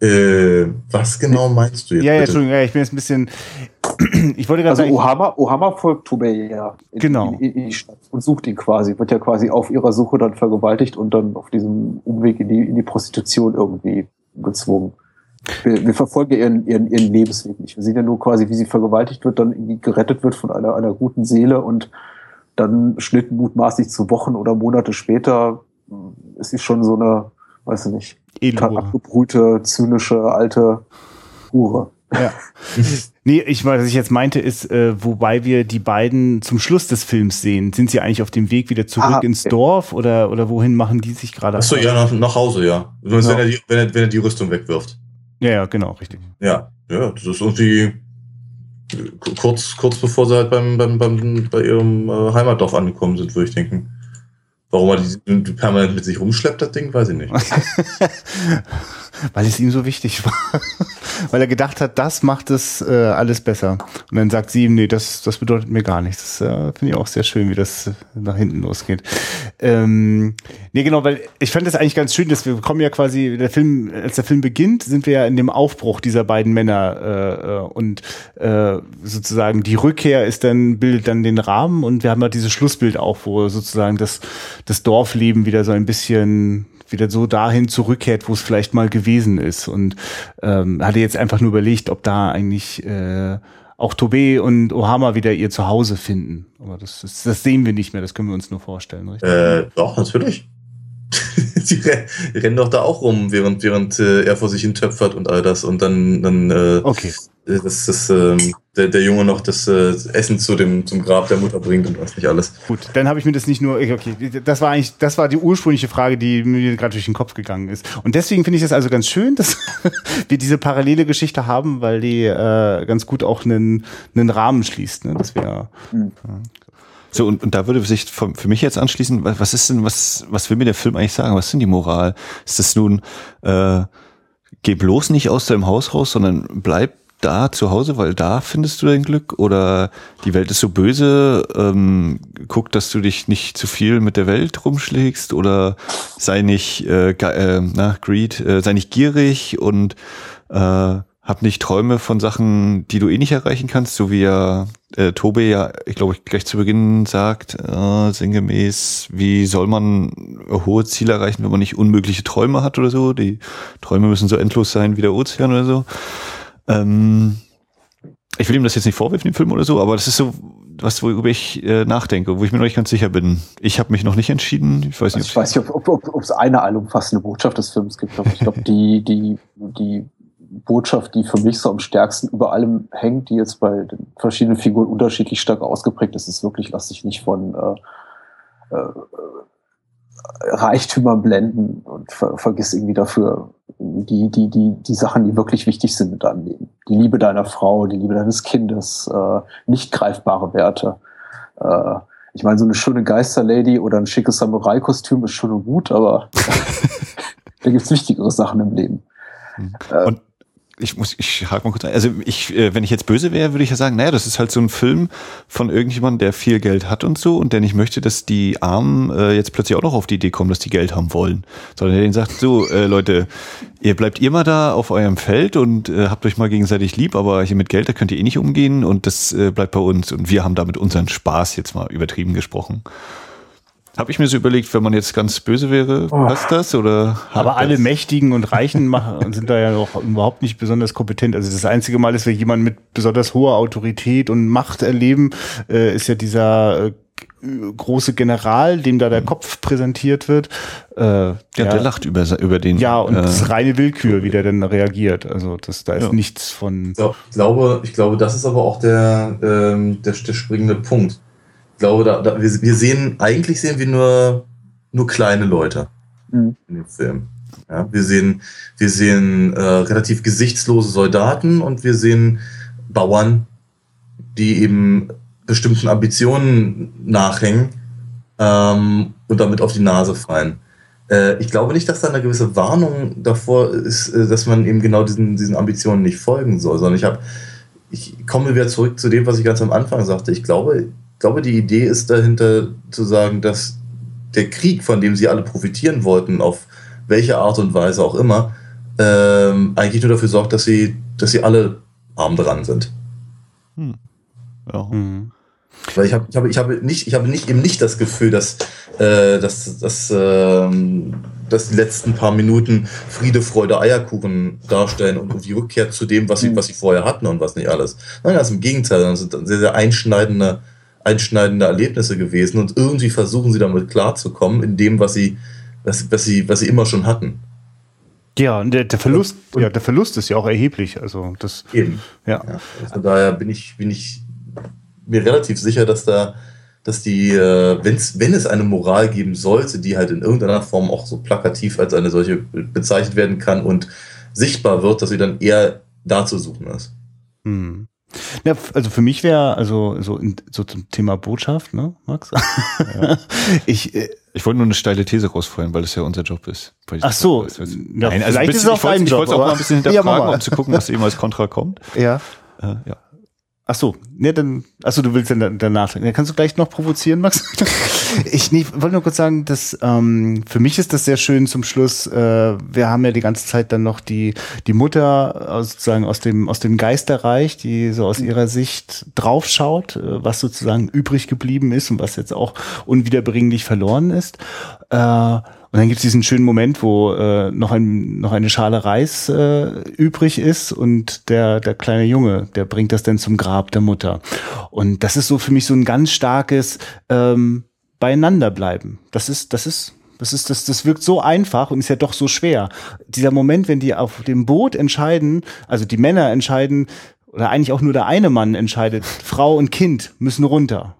Äh, was genau meinst du jetzt? Ja, ja, Entschuldigung, ja, ich bin jetzt ein bisschen. ich wollte gerade also sagen. Ohama, Ohama folgt Tubey ja in, genau. In, in, die Stadt und sucht ihn quasi. Wird ja quasi auf ihrer Suche dann vergewaltigt und dann auf diesem Umweg in die, in die Prostitution irgendwie gezwungen. Wir, wir verfolgen ihren, ihren, ihren Lebensweg nicht. Wir sehen ja nur quasi, wie sie vergewaltigt wird, dann irgendwie gerettet wird von einer, einer guten Seele und dann Schnitt mutmaßlich zu Wochen oder Monate später ist sie schon so eine, weiß ich nicht, abgebrühte, zynische, alte Hure. Ja. nee, ich, was ich jetzt meinte, ist, äh, wobei wir die beiden zum Schluss des Films sehen. Sind sie eigentlich auf dem Weg wieder zurück Aha, ins okay. Dorf oder, oder wohin machen die sich gerade? Achso, ja, nach, nach Hause, ja. Genau. Wenn, er die, wenn, er, wenn er die Rüstung wegwirft. Ja, ja, genau, richtig. Ja, ja, das ist irgendwie kurz, kurz bevor sie halt beim, beim, beim, bei ihrem äh, Heimatdorf angekommen sind, würde ich denken. Warum er die, permanent mit sich rumschleppt, das Ding, weiß ich nicht. Weil es ihm so wichtig war. Weil er gedacht hat, das macht es äh, alles besser. Und dann sagt sie ihm, nee, das, das bedeutet mir gar nichts. Das äh, finde ich auch sehr schön, wie das nach hinten losgeht. Ähm, nee, genau, weil ich fand das eigentlich ganz schön, dass wir kommen ja quasi, der Film, als der Film beginnt, sind wir ja in dem Aufbruch dieser beiden Männer äh, äh und äh, sozusagen die Rückkehr ist dann, bildet dann den Rahmen und wir haben halt dieses Schlussbild auch, wo sozusagen das, das Dorfleben wieder so ein bisschen wieder so dahin zurückkehrt, wo es vielleicht mal gewesen ist. Und ähm, hatte jetzt einfach nur überlegt, ob da eigentlich äh, auch Tobe und Ohama wieder ihr Zuhause finden. Aber das, das, das sehen wir nicht mehr, das können wir uns nur vorstellen, richtig? Äh, doch, natürlich. die rennen doch da auch rum, während, während äh, er vor sich hin töpfert und all das und dann, dann äh, okay. Äh, dass, dass äh, der, der Junge noch das äh, Essen zu dem, zum Grab der Mutter bringt und was nicht alles. Gut, dann habe ich mir das nicht nur, okay, das war eigentlich, das war die ursprüngliche Frage, die mir gerade durch den Kopf gegangen ist. Und deswegen finde ich das also ganz schön, dass wir diese parallele Geschichte haben, weil die äh, ganz gut auch einen, einen Rahmen schließt. Ne? Das wäre. Mhm. Ja. So, und, und da würde sich für, für mich jetzt anschließen, was ist denn, was, was will mir der Film eigentlich sagen? Was ist denn die Moral? Ist das nun, äh, geh bloß nicht aus deinem Haus raus, sondern bleib da zu Hause, weil da findest du dein Glück oder die Welt ist so böse, ähm, guck, dass du dich nicht zu viel mit der Welt rumschlägst oder sei nicht äh, äh, na, greed, äh, sei nicht gierig und äh, hab nicht Träume von Sachen, die du eh nicht erreichen kannst, so wie ja äh, Tobe ja, ich glaube, gleich zu Beginn sagt, äh, sinngemäß, wie soll man hohe Ziele erreichen, wenn man nicht unmögliche Träume hat oder so? Die Träume müssen so endlos sein wie der Ozean oder so. Ähm, ich will ihm das jetzt nicht vorwerfen, den Film oder so, aber das ist so was, worüber ich äh, nachdenke, wo ich mir noch nicht ganz sicher bin. Ich habe mich noch nicht entschieden. Ich weiß nicht, also ich weiß nicht, ob, ob, ob es eine allumfassende Botschaft des Films gibt. Ich glaube, die, die, die Botschaft, die für mich so am stärksten über allem hängt, die jetzt bei den verschiedenen Figuren unterschiedlich stark ausgeprägt ist, ist wirklich, lass dich nicht von äh, äh, Reichtümern blenden und ver vergiss irgendwie dafür die, die, die, die Sachen, die wirklich wichtig sind in deinem Leben. Die Liebe deiner Frau, die Liebe deines Kindes, äh, nicht greifbare Werte. Äh, ich meine, so eine schöne Geisterlady oder ein schickes Samurai-Kostüm ist schon gut, aber da gibt's wichtigere Sachen im Leben. Und ich muss, ich hake mal kurz ein. Also ich, äh, wenn ich jetzt böse wäre, würde ich ja sagen, naja, das ist halt so ein Film von irgendjemandem, der viel Geld hat und so und der nicht möchte, dass die Armen äh, jetzt plötzlich auch noch auf die Idee kommen, dass die Geld haben wollen. Sondern der denen sagt, so, äh, Leute, ihr bleibt ihr mal da auf eurem Feld und äh, habt euch mal gegenseitig lieb, aber hier mit Geld, da könnt ihr eh nicht umgehen und das äh, bleibt bei uns und wir haben damit unseren Spaß jetzt mal übertrieben gesprochen. Habe ich mir so überlegt, wenn man jetzt ganz böse wäre, oh. passt das oder? Aber alle Mächtigen und Reichen machen, sind da ja noch überhaupt nicht besonders kompetent. Also das einzige Mal, dass wir jemanden mit besonders hoher Autorität und Macht erleben, äh, ist ja dieser äh, große General, dem da der mhm. Kopf präsentiert wird. Äh, ja, der, der lacht über, über den. Ja, und äh, das ist reine Willkür, wie der denn reagiert. Also das, da ist ja. nichts von. Ich glaube, ich glaube, das ist aber auch der, ähm, der, der springende Punkt glaube, da, da, wir, wir sehen, eigentlich sehen wir nur, nur kleine Leute mhm. in dem Film. Ja, wir sehen, wir sehen äh, relativ gesichtslose Soldaten und wir sehen Bauern, die eben bestimmten Ambitionen nachhängen ähm, und damit auf die Nase fallen. Äh, ich glaube nicht, dass da eine gewisse Warnung davor ist, äh, dass man eben genau diesen, diesen Ambitionen nicht folgen soll, sondern ich habe, ich komme wieder zurück zu dem, was ich ganz am Anfang sagte. Ich glaube, glaube, die Idee ist dahinter zu sagen, dass der Krieg, von dem sie alle profitieren wollten, auf welche Art und Weise auch immer, ähm, eigentlich nur dafür sorgt, dass sie, dass sie alle arm dran sind. Hm. Ja. Mhm. Weil ich habe ich hab, ich hab nicht, ich habe nicht, eben nicht das Gefühl, dass, äh, dass, dass, äh, dass die letzten paar Minuten Friede, Freude, Eierkuchen darstellen und die Rückkehr zu dem, was sie, mhm. was sie vorher hatten und was nicht alles. Nein, das ist im Gegenteil, das sind sehr, sehr einschneidende einschneidende Erlebnisse gewesen und irgendwie versuchen sie damit klarzukommen in dem, was sie, was, was sie, was sie immer schon hatten. Ja, und der, der Verlust, und, ja, der Verlust ist ja auch erheblich. Also das, eben. Ja. ja. Von daher bin ich, bin ich mir relativ sicher, dass da, dass die, äh, wenn's, wenn es eine Moral geben sollte, die halt in irgendeiner Form auch so plakativ als eine solche bezeichnet werden kann und sichtbar wird, dass sie dann eher da zu suchen ist. Hm. Ja, also für mich wäre, also so, in, so zum Thema Botschaft, ne, Max? Ja. ich, äh, ich wollte nur eine steile These rausfallen, weil es ja unser Job ist. Ach so, weiß, weiß, ja, Nein, also vielleicht bisschen, ist es auch. Ich wollte es auch mal ein bisschen hinterfragen, ja, um zu gucken, was eben als Kontra kommt. Ja. Äh, ja. Ach so, ne, dann, ach so, du willst dann danach. Dann kannst du gleich noch provozieren, Max? ich nee, wollte nur kurz sagen, dass ähm, für mich ist das sehr schön zum Schluss. Äh, wir haben ja die ganze Zeit dann noch die die Mutter aus, sozusagen aus dem aus dem Geisterreich, die so aus ihrer Sicht draufschaut, äh, was sozusagen übrig geblieben ist und was jetzt auch unwiederbringlich verloren ist. Äh, und dann gibt es diesen schönen Moment, wo äh, noch, ein, noch eine Schale Reis äh, übrig ist und der, der kleine Junge, der bringt das dann zum Grab der Mutter. Und das ist so für mich so ein ganz starkes ähm, Beieinanderbleiben. Das ist, das ist das ist, das, das wirkt so einfach und ist ja doch so schwer. Dieser Moment, wenn die auf dem Boot entscheiden, also die Männer entscheiden, oder eigentlich auch nur der eine Mann entscheidet, Frau und Kind müssen runter.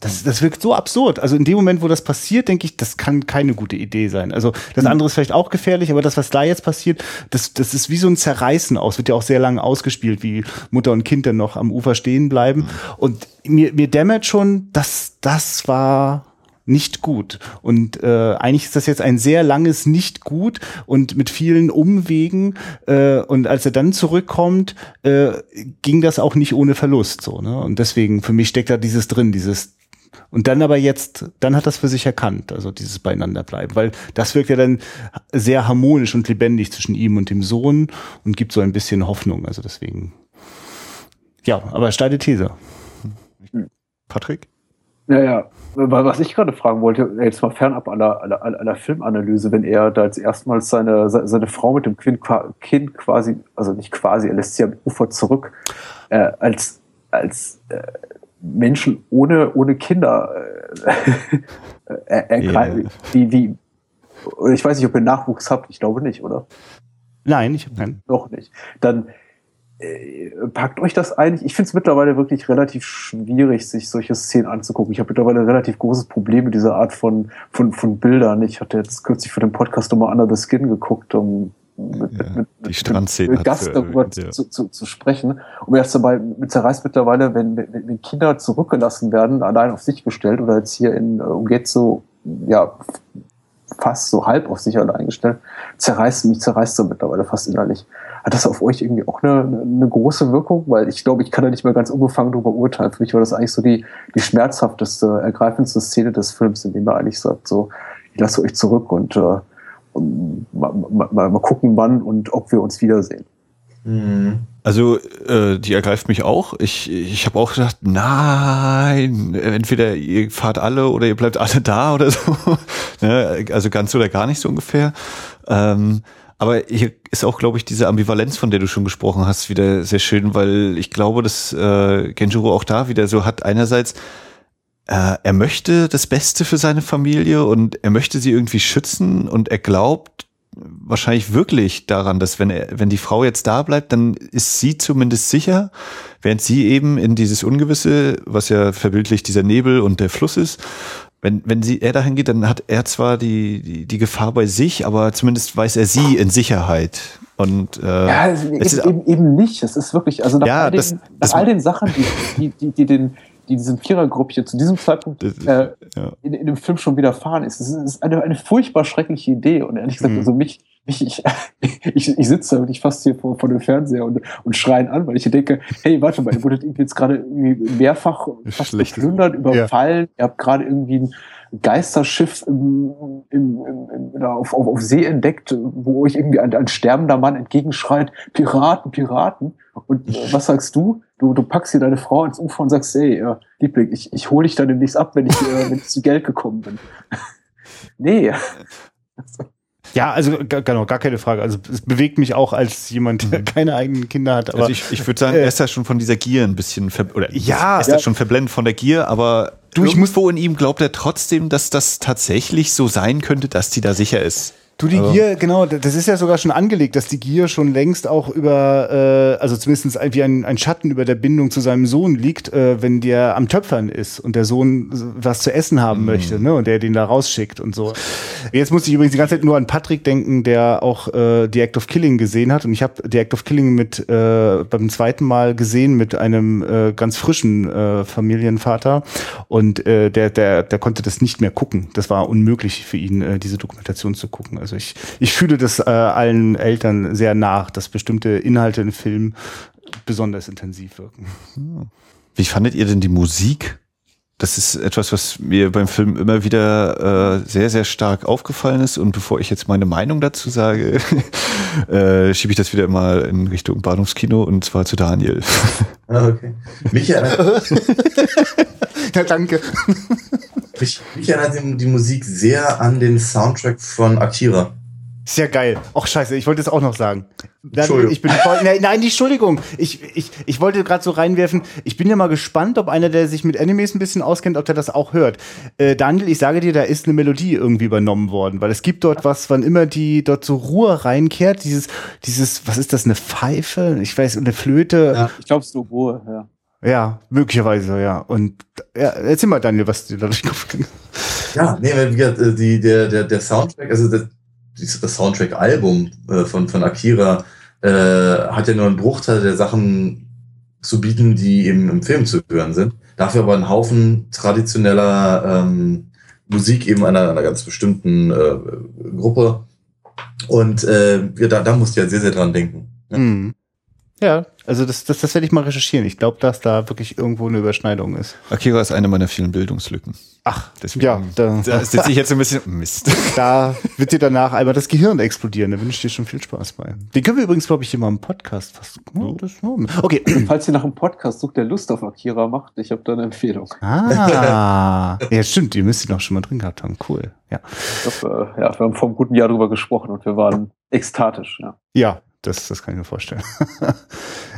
Das, das wirkt so absurd. Also in dem Moment, wo das passiert, denke ich, das kann keine gute Idee sein. Also das mhm. andere ist vielleicht auch gefährlich, aber das, was da jetzt passiert, das, das ist wie so ein Zerreißen aus. Wird ja auch sehr lange ausgespielt, wie Mutter und Kind dann noch am Ufer stehen bleiben. Mhm. Und mir, mir dämmert schon, dass das war nicht gut. Und äh, eigentlich ist das jetzt ein sehr langes nicht gut und mit vielen Umwegen. Äh, und als er dann zurückkommt, äh, ging das auch nicht ohne Verlust. So, ne? Und deswegen, für mich steckt da dieses drin, dieses und dann aber jetzt, dann hat das für sich erkannt, also dieses Beieinanderbleiben, weil das wirkt ja dann sehr harmonisch und lebendig zwischen ihm und dem Sohn und gibt so ein bisschen Hoffnung. Also deswegen, ja, aber steile These. Patrick? Ja, ja. Was ich gerade fragen wollte, jetzt mal fernab einer, einer, einer Filmanalyse, wenn er da als erstmals seine, seine Frau mit dem kind, kind quasi, also nicht quasi, er lässt sie am Ufer zurück, äh, als, als äh, Menschen ohne, ohne Kinder äh, ergreifen. Yeah. Wie, wie, ich weiß nicht, ob ihr Nachwuchs habt, ich glaube nicht, oder? Nein, ich habe keinen. Noch nicht. Dann äh, packt euch das eigentlich? Ich finde es mittlerweile wirklich relativ schwierig, sich solche Szenen anzugucken. Ich habe mittlerweile ein relativ großes Problem mit dieser Art von, von, von Bildern. Ich hatte jetzt kürzlich für den Podcast nochmal Under the Skin geguckt, um mit, ja, mit, mit, die Strandszene mit Gast darüber ja. zu, zu, zu sprechen. Und mir ist dabei mit zerreißt mittlerweile, wenn, wenn, wenn Kinder zurückgelassen werden, allein auf sich gestellt oder jetzt hier in umgeht so, ja, fast so halb auf sich allein gestellt, zerreißt mich, zerreißt so mittlerweile fast innerlich. Hat das auf euch irgendwie auch eine, eine große Wirkung? Weil ich glaube, ich kann da nicht mehr ganz unbefangen darüber urteilen. Für mich war das eigentlich so die, die schmerzhafteste, ergreifendste Szene des Films, in dem er eigentlich sagt, so, ich lasse euch zurück und, äh, und mal, mal, mal gucken, wann und ob wir uns wiedersehen. Mhm. Also äh, die ergreift mich auch. Ich, ich habe auch gedacht, nein, entweder ihr fahrt alle oder ihr bleibt alle da oder so. ne? Also ganz oder gar nicht so ungefähr. Ähm, aber hier ist auch, glaube ich, diese Ambivalenz, von der du schon gesprochen hast, wieder sehr schön, weil ich glaube, dass äh, Genjuro auch da wieder so hat. Einerseits, äh, er möchte das Beste für seine Familie und er möchte sie irgendwie schützen und er glaubt wahrscheinlich wirklich daran, dass wenn er, wenn die Frau jetzt da bleibt, dann ist sie zumindest sicher, während sie eben in dieses Ungewisse, was ja verbildlich dieser Nebel und der Fluss ist, wenn, wenn sie, er dahin geht, dann hat er zwar die, die, die Gefahr bei sich, aber zumindest weiß er sie in Sicherheit. Und äh, ja, eben, eben, eben nicht. Es ist wirklich, also nach, ja, all, den, das, nach das, all den Sachen, die, die, die, die den, die diesem Vierergruppchen zu diesem Zeitpunkt äh, ja. in, in dem Film schon widerfahren ist. Es ist eine, eine furchtbar schreckliche Idee. Und ehrlich gesagt, mhm. also mich, mich ich, ich, ich sitze da wirklich fast hier vor, vor dem Fernseher und, und schreien an, weil ich denke, hey, warte mal, ihr wurdet jetzt gerade irgendwie mehrfach fast geplündert, überfallen, ja. ihr habt gerade irgendwie ein Geisterschiff im, im, im, im, auf, auf, auf See entdeckt, wo euch irgendwie ein, ein sterbender Mann entgegenschreit, Piraten, Piraten. Und äh, was sagst du? Du, du packst hier deine Frau ins Ufer und sagst, ey, äh, Liebling, ich, ich hole dich dann demnächst ab, wenn ich, äh, wenn ich zu Geld gekommen bin. nee. Ja, also genau, gar keine Frage. Also es bewegt mich auch als jemand, der mhm. keine eigenen Kinder hat. Aber also ich, ich würde sagen, äh, er ist ja schon von dieser Gier ein bisschen oder ja, ist ja schon verblendet von der Gier, aber du, ich muss wo in ihm glaubt er trotzdem, dass das tatsächlich so sein könnte, dass die da sicher ist. Du, die also. Gier, genau, das ist ja sogar schon angelegt, dass die Gier schon längst auch über, äh, also zumindest wie ein, ein Schatten über der Bindung zu seinem Sohn liegt, äh, wenn der am Töpfern ist und der Sohn was zu essen haben mhm. möchte, ne, und der den da rausschickt und so. Jetzt muss ich übrigens die ganze Zeit nur an Patrick denken, der auch äh, The Act of Killing gesehen hat. Und ich habe The Act of Killing mit äh, beim zweiten Mal gesehen mit einem äh, ganz frischen äh, Familienvater. Und äh, der, der, der konnte das nicht mehr gucken. Das war unmöglich für ihn, äh, diese Dokumentation zu gucken. Also ich, ich fühle das äh, allen Eltern sehr nach, dass bestimmte Inhalte in Filmen besonders intensiv wirken. Wie fandet ihr denn die Musik? Das ist etwas, was mir beim Film immer wieder äh, sehr, sehr stark aufgefallen ist. Und bevor ich jetzt meine Meinung dazu sage, äh, schiebe ich das wieder mal in Richtung Bahnhofskino und zwar zu Daniel. Ah, okay. Michael. ja, danke. Mich, mich erinnert die, die Musik sehr an den Soundtrack von Akira. Ist ja geil. Och, scheiße, ich wollte es auch noch sagen. Dann, Entschuldigung. ich bin voll, nein, nein, die Entschuldigung. Ich, ich, ich wollte gerade so reinwerfen. Ich bin ja mal gespannt, ob einer, der sich mit Animes ein bisschen auskennt, ob der das auch hört. Äh, Daniel, ich sage dir, da ist eine Melodie irgendwie übernommen worden, weil es gibt dort was, wann immer die dort so Ruhe reinkehrt, dieses, dieses, was ist das, eine Pfeife? Ich weiß, eine Flöte. Ja, ich glaube, es ist Oboe, ja. Ja, möglicherweise, ja. Und ja, erzähl mal, Daniel, was dir da durch den Kopf ging. Ja, nee, wie gesagt, äh, die, der, der, der Soundtrack, also das, das Soundtrack-Album äh, von, von Akira äh, hat ja nur einen Bruchteil der Sachen zu bieten, die eben im Film zu hören sind. Dafür aber einen Haufen traditioneller ähm, Musik eben einer, einer ganz bestimmten äh, Gruppe. Und äh, ja, da, da musst du ja sehr, sehr dran denken. Ja. Mhm. Ja, also das, das, das werde ich mal recherchieren. Ich glaube, dass da wirklich irgendwo eine Überschneidung ist. Akira ist eine meiner vielen Bildungslücken. Ach, Deswegen, ja, da, da sitze ich jetzt ein bisschen, Mist. da wird dir danach einmal das Gehirn explodieren. Da wünsche ich dir schon viel Spaß bei. Den können wir übrigens, glaube ich, hier mal im Podcast fast. Oh, das, oh. Okay. Falls ihr nach einem Podcast sucht, der Lust auf Akira macht, ich habe da eine Empfehlung. Ah, ja, stimmt. Ihr müsst ihn auch schon mal drin gehabt haben. Cool. Ja, Ich glaub, äh, ja, wir haben vor einem guten Jahr drüber gesprochen und wir waren ekstatisch. Ja. ja das, das kann ich mir vorstellen.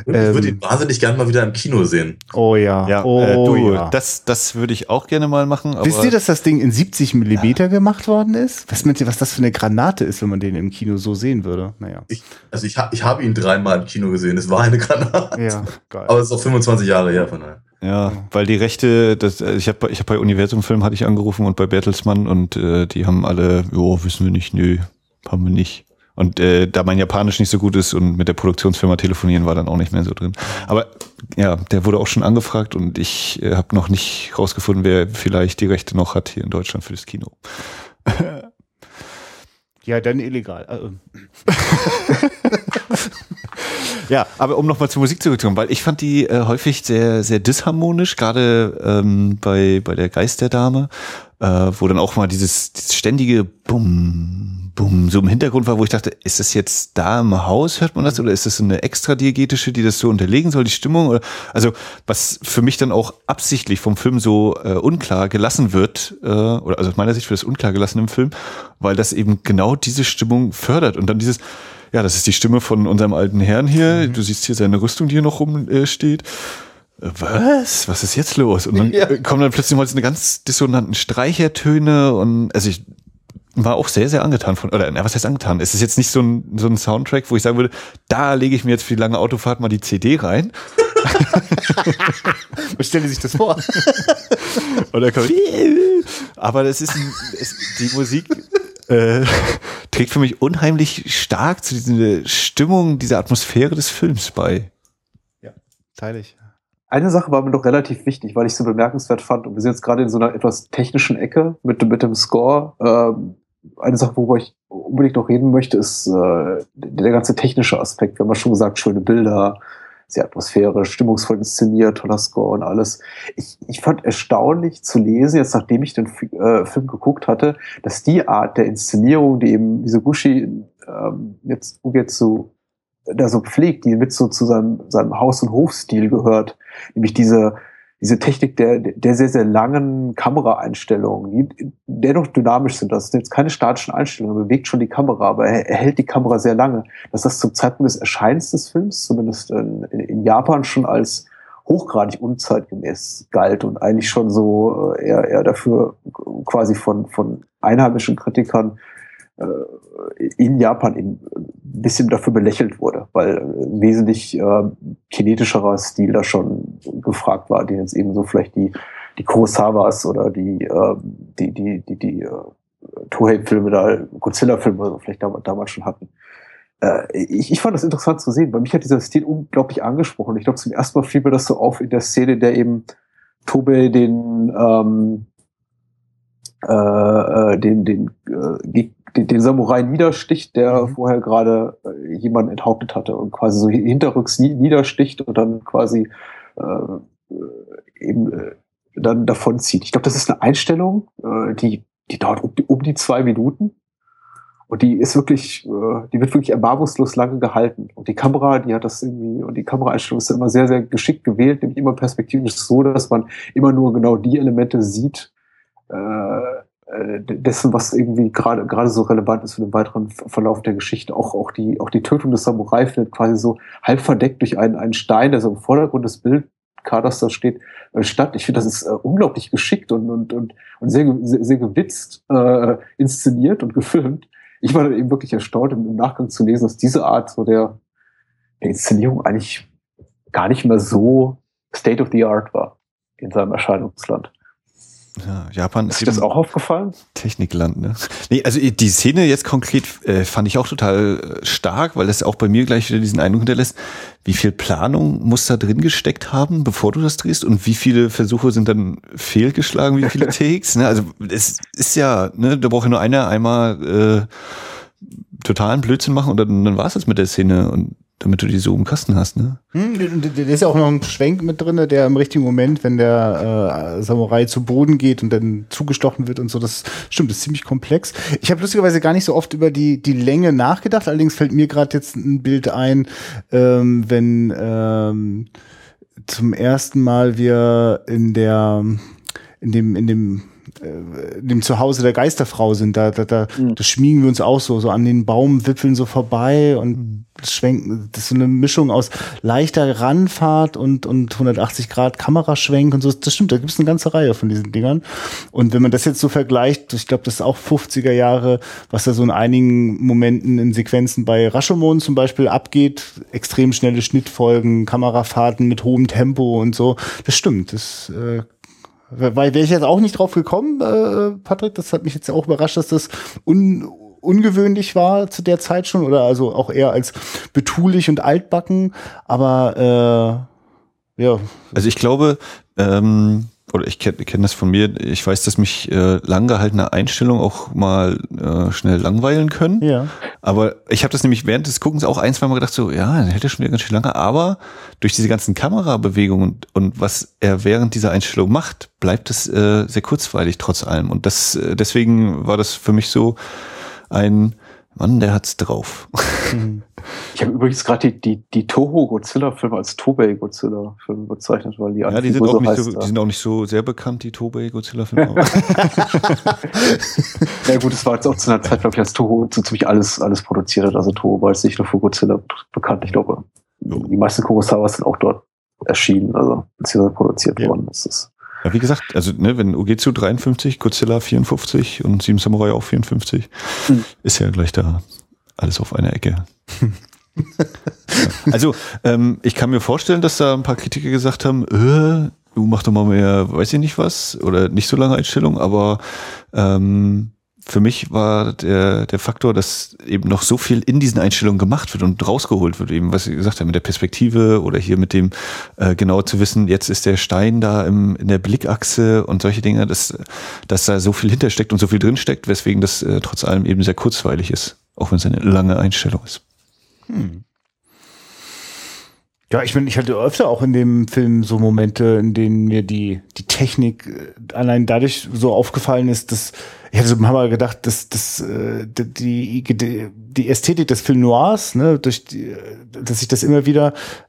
Ich würde Ähm. ihn wahnsinnig gerne mal wieder im Kino sehen. Oh ja. Ja, oh, äh, du, ja. das, das würde ich auch gerne mal machen. Aber Wisst ihr, dass das Ding in 70 Millimeter gemacht worden ist? Was meint ihr, was das für eine Granate ist, wenn man den im Kino so sehen würde? Naja. Ich, also ich, ha, ich habe ihn dreimal im Kino gesehen. Es war eine Granate. Ja, geil. Aber es ist auch 25 Jahre her von daher. Ja, weil die Rechte, das, äh, ich habe ich hab bei Universum Film hatte ich angerufen und bei Bertelsmann und äh, die haben alle, jo, wissen wir nicht, nö, haben wir nicht. Und äh, da mein Japanisch nicht so gut ist und mit der Produktionsfirma telefonieren war dann auch nicht mehr so drin. Aber ja, der wurde auch schon angefragt und ich äh, habe noch nicht rausgefunden, wer vielleicht die Rechte noch hat hier in Deutschland für das Kino. Ja, dann illegal. Also, Ja, aber um nochmal zur Musik zurückzukommen, weil ich fand die äh, häufig sehr, sehr disharmonisch, gerade ähm, bei, bei der Geist der Dame, äh, wo dann auch mal dieses, dieses ständige Bum, Bum so im Hintergrund war, wo ich dachte, ist das jetzt da im Haus, hört man das, oder ist das eine extra diegetische, die das so unterlegen soll, die Stimmung? Oder, also was für mich dann auch absichtlich vom Film so äh, unklar gelassen wird, äh, oder also aus meiner Sicht wird das unklar gelassen im Film, weil das eben genau diese Stimmung fördert und dann dieses, ja, das ist die Stimme von unserem alten Herrn hier. Du siehst hier seine Rüstung, die hier noch rumsteht. Äh, steht. Äh, Was? Was ist jetzt los? Und dann Ja. kommen dann plötzlich mal so eine ganz dissonanten Streichertöne und also ich war auch sehr, sehr angetan von, oder na, was heißt angetan? Es ist jetzt nicht so ein, so ein Soundtrack, wo ich sagen würde, da lege ich mir jetzt für die lange Autofahrt mal die CD rein. stellen Sie sich das vor? Oder aber das ist, ein, es, die Musik äh, trägt für mich unheimlich stark zu dieser Stimmung, dieser Atmosphäre des Films bei. Teile ich. Eine Sache war mir doch relativ wichtig, weil ich so bemerkenswert fand, und wir sind jetzt gerade in so einer etwas technischen Ecke mit, mit dem Score. Ähm, eine Sache, worüber ich unbedingt noch reden möchte, ist äh, der ganze technische Aspekt. Wir haben ja schon gesagt, schöne Bilder, sehr atmosphärisch, stimmungsvoll inszeniert, toller Score und alles. Ich, ich fand erstaunlich zu lesen, jetzt nachdem ich den äh, Film geguckt hatte, dass die Art der Inszenierung, die eben Misoguchi ähm, jetzt Ugetsu da so pflegt, die mit so zu seinem, seinem Haus- und Hofstil gehört, nämlich diese, diese Technik der, der sehr, sehr langen Kameraeinstellungen, die dennoch dynamisch sind. Das sind jetzt keine statischen Einstellungen, bewegt schon die Kamera, aber er, hält die Kamera sehr lange. Dass das zum Zeitpunkt des Erscheinens des Films, zumindest in, in, Japan, schon als hochgradig unzeitgemäß galt und eigentlich schon so äh, eher, eher dafür quasi von, von einheimischen Kritikern in Japan eben ein bisschen dafür belächelt wurde, weil ein wesentlich äh, kinetischerer Stil da schon gefragt war, den jetzt eben so vielleicht die, die Kurosawas oder die, äh, die, die, die, die äh, Tohei-Filme da, Godzilla-Filme so vielleicht damals, schon hatten. Äh, ich, ich fand das interessant zu sehen, weil mich hat dieser Stil unglaublich angesprochen. Ich glaube, zum ersten Mal fiel mir das so auf in der Szene, in der eben Tobe den, ähm, äh, äh, den, den, äh, den, den Samurai niedersticht, der Mhm. vorher gerade äh, jemanden enthauptet hatte und quasi so hinterrücks nie- niedersticht und dann quasi äh, äh, eben äh, dann davonzieht. Ich glaube, das ist eine Einstellung, äh, die, die dauert um die, um die zwei Minuten. Und die ist wirklich, äh, die wird wirklich erbarmungslos lange gehalten. Und die Kamera, die hat das irgendwie, und die Kameraeinstellung ist immer sehr, sehr geschickt gewählt, nämlich immer perspektivisch so, dass man immer nur genau die Elemente sieht, äh, dessen, was irgendwie gerade gerade so relevant ist für den weiteren Verlauf der Geschichte. Auch auch die auch die Tötung des Samurai findet quasi so halb verdeckt durch einen einen Stein, der so im Vordergrund des Bildkaders da steht, äh, statt. Ich finde, das ist äh, unglaublich geschickt und und und, und sehr, sehr sehr gewitzt äh, inszeniert und gefilmt. Ich war dann eben wirklich erstaunt im, im Nachgang zu lesen, dass diese Art so der, der Inszenierung eigentlich gar nicht mehr so State of the Art war in seinem Erscheinungsland. Ja, Japan ist, ist das auch aufgefallen? Technikland, ne? Nee, also die Szene jetzt konkret äh, fand ich auch total äh, stark, weil das auch bei mir gleich wieder diesen Eindruck hinterlässt. Wie viel Planung muss da drin gesteckt haben, bevor du das drehst? Und wie viele Versuche sind dann fehlgeschlagen? Wie viele Takes? Ne? Also es ist ja, ne, da braucht ja nur einer einmal äh, totalen Blödsinn machen und dann, dann war es das mit der Szene. Und damit du die so im Kasten hast, ne? Hm, da ist ja auch noch ein Schwenk mit drinne, der im richtigen Moment, wenn der äh, Samurai zu Boden geht und dann zugestochen wird und so, das stimmt, das ist ziemlich komplex. Ich habe lustigerweise gar nicht so oft über die die Länge nachgedacht. Allerdings fällt mir gerade jetzt ein Bild ein, ähm, wenn ähm, zum ersten Mal wir in der in dem in dem dem Zuhause der Geisterfrau sind, da, da, da, mhm. da schmiegen wir uns auch so, so an den Baumwipfeln so vorbei und mhm. schwenken, das ist so eine Mischung aus leichter Ranfahrt und, und 180 Grad Kameraschwenk und so. Das stimmt, da gibt es eine ganze Reihe von diesen Dingern. Und wenn man das jetzt so vergleicht, ich glaube, das ist auch 50er Jahre, was da so in einigen Momenten in Sequenzen bei Rashomon zum Beispiel abgeht, extrem schnelle Schnittfolgen, Kamerafahrten mit hohem Tempo und so. Das stimmt, das äh, weil wäre ich jetzt auch nicht drauf gekommen, äh, Patrick, das hat mich jetzt auch überrascht, dass das un ungewöhnlich war zu der Zeit schon oder also auch eher als betulich und altbacken, aber äh, ja. Also ich glaube, ähm, oder ich kenne kenn das von mir, ich weiß, dass mich äh, langgehaltene Einstellungen auch mal äh, schnell langweilen können. Ja. Aber ich habe das nämlich während des Guckens auch ein, zwei Mal gedacht, so, ja, dann hätte schon wieder ganz schön lange, aber durch diese ganzen Kamerabewegungen und, und was er während dieser Einstellung macht, bleibt es äh, sehr kurzweilig trotz allem. Und das äh, deswegen war das für mich so ein Mann, der hat's drauf. Mhm. Ich habe übrigens gerade die, die, die Toho Godzilla-Filme als Tobey Godzilla-Filme bezeichnet, weil die Ja, die sind, auch nicht so, die sind auch nicht so sehr bekannt, die Tobey Godzilla-Filme. ja gut, es war jetzt auch zu einer Zeit, glaube ich, als Toho so ziemlich alles, alles produziert hat. Also Toho war jetzt nicht nur für Godzilla bekannt. Ich glaube, die meisten Kurosawas sind auch dort erschienen, also beziehungsweise produziert ja. worden. Das ist ja, wie gesagt, also ne, wenn Ugetsu 53, Godzilla 54 und Sieben Samurai auch 54, hm. ist ja gleich da alles auf einer Ecke. Also ähm, ich kann mir vorstellen, dass da ein paar Kritiker gesagt haben, äh, du mach doch mal mehr, weiß ich nicht was, oder nicht so lange Einstellung, aber ähm, für mich war der, der Faktor, dass eben noch so viel in diesen Einstellungen gemacht wird und rausgeholt wird, eben was ich gesagt habe, mit der Perspektive oder hier mit dem äh, genau zu wissen, jetzt ist der Stein da im, in der Blickachse und solche Dinge, dass, dass da so viel hintersteckt und so viel drinsteckt, weswegen das äh, trotz allem eben sehr kurzweilig ist, auch wenn es eine lange Einstellung ist. Hm. Ja, ich meine, ich hatte öfter auch in dem Film so Momente, in denen mir die, die Technik äh, allein dadurch so aufgefallen ist, dass ich hatte so mal gedacht, dass, dass äh, die, die, Ästhetik des Film Noirs, ne, durch die, dass sich das immer wieder äh,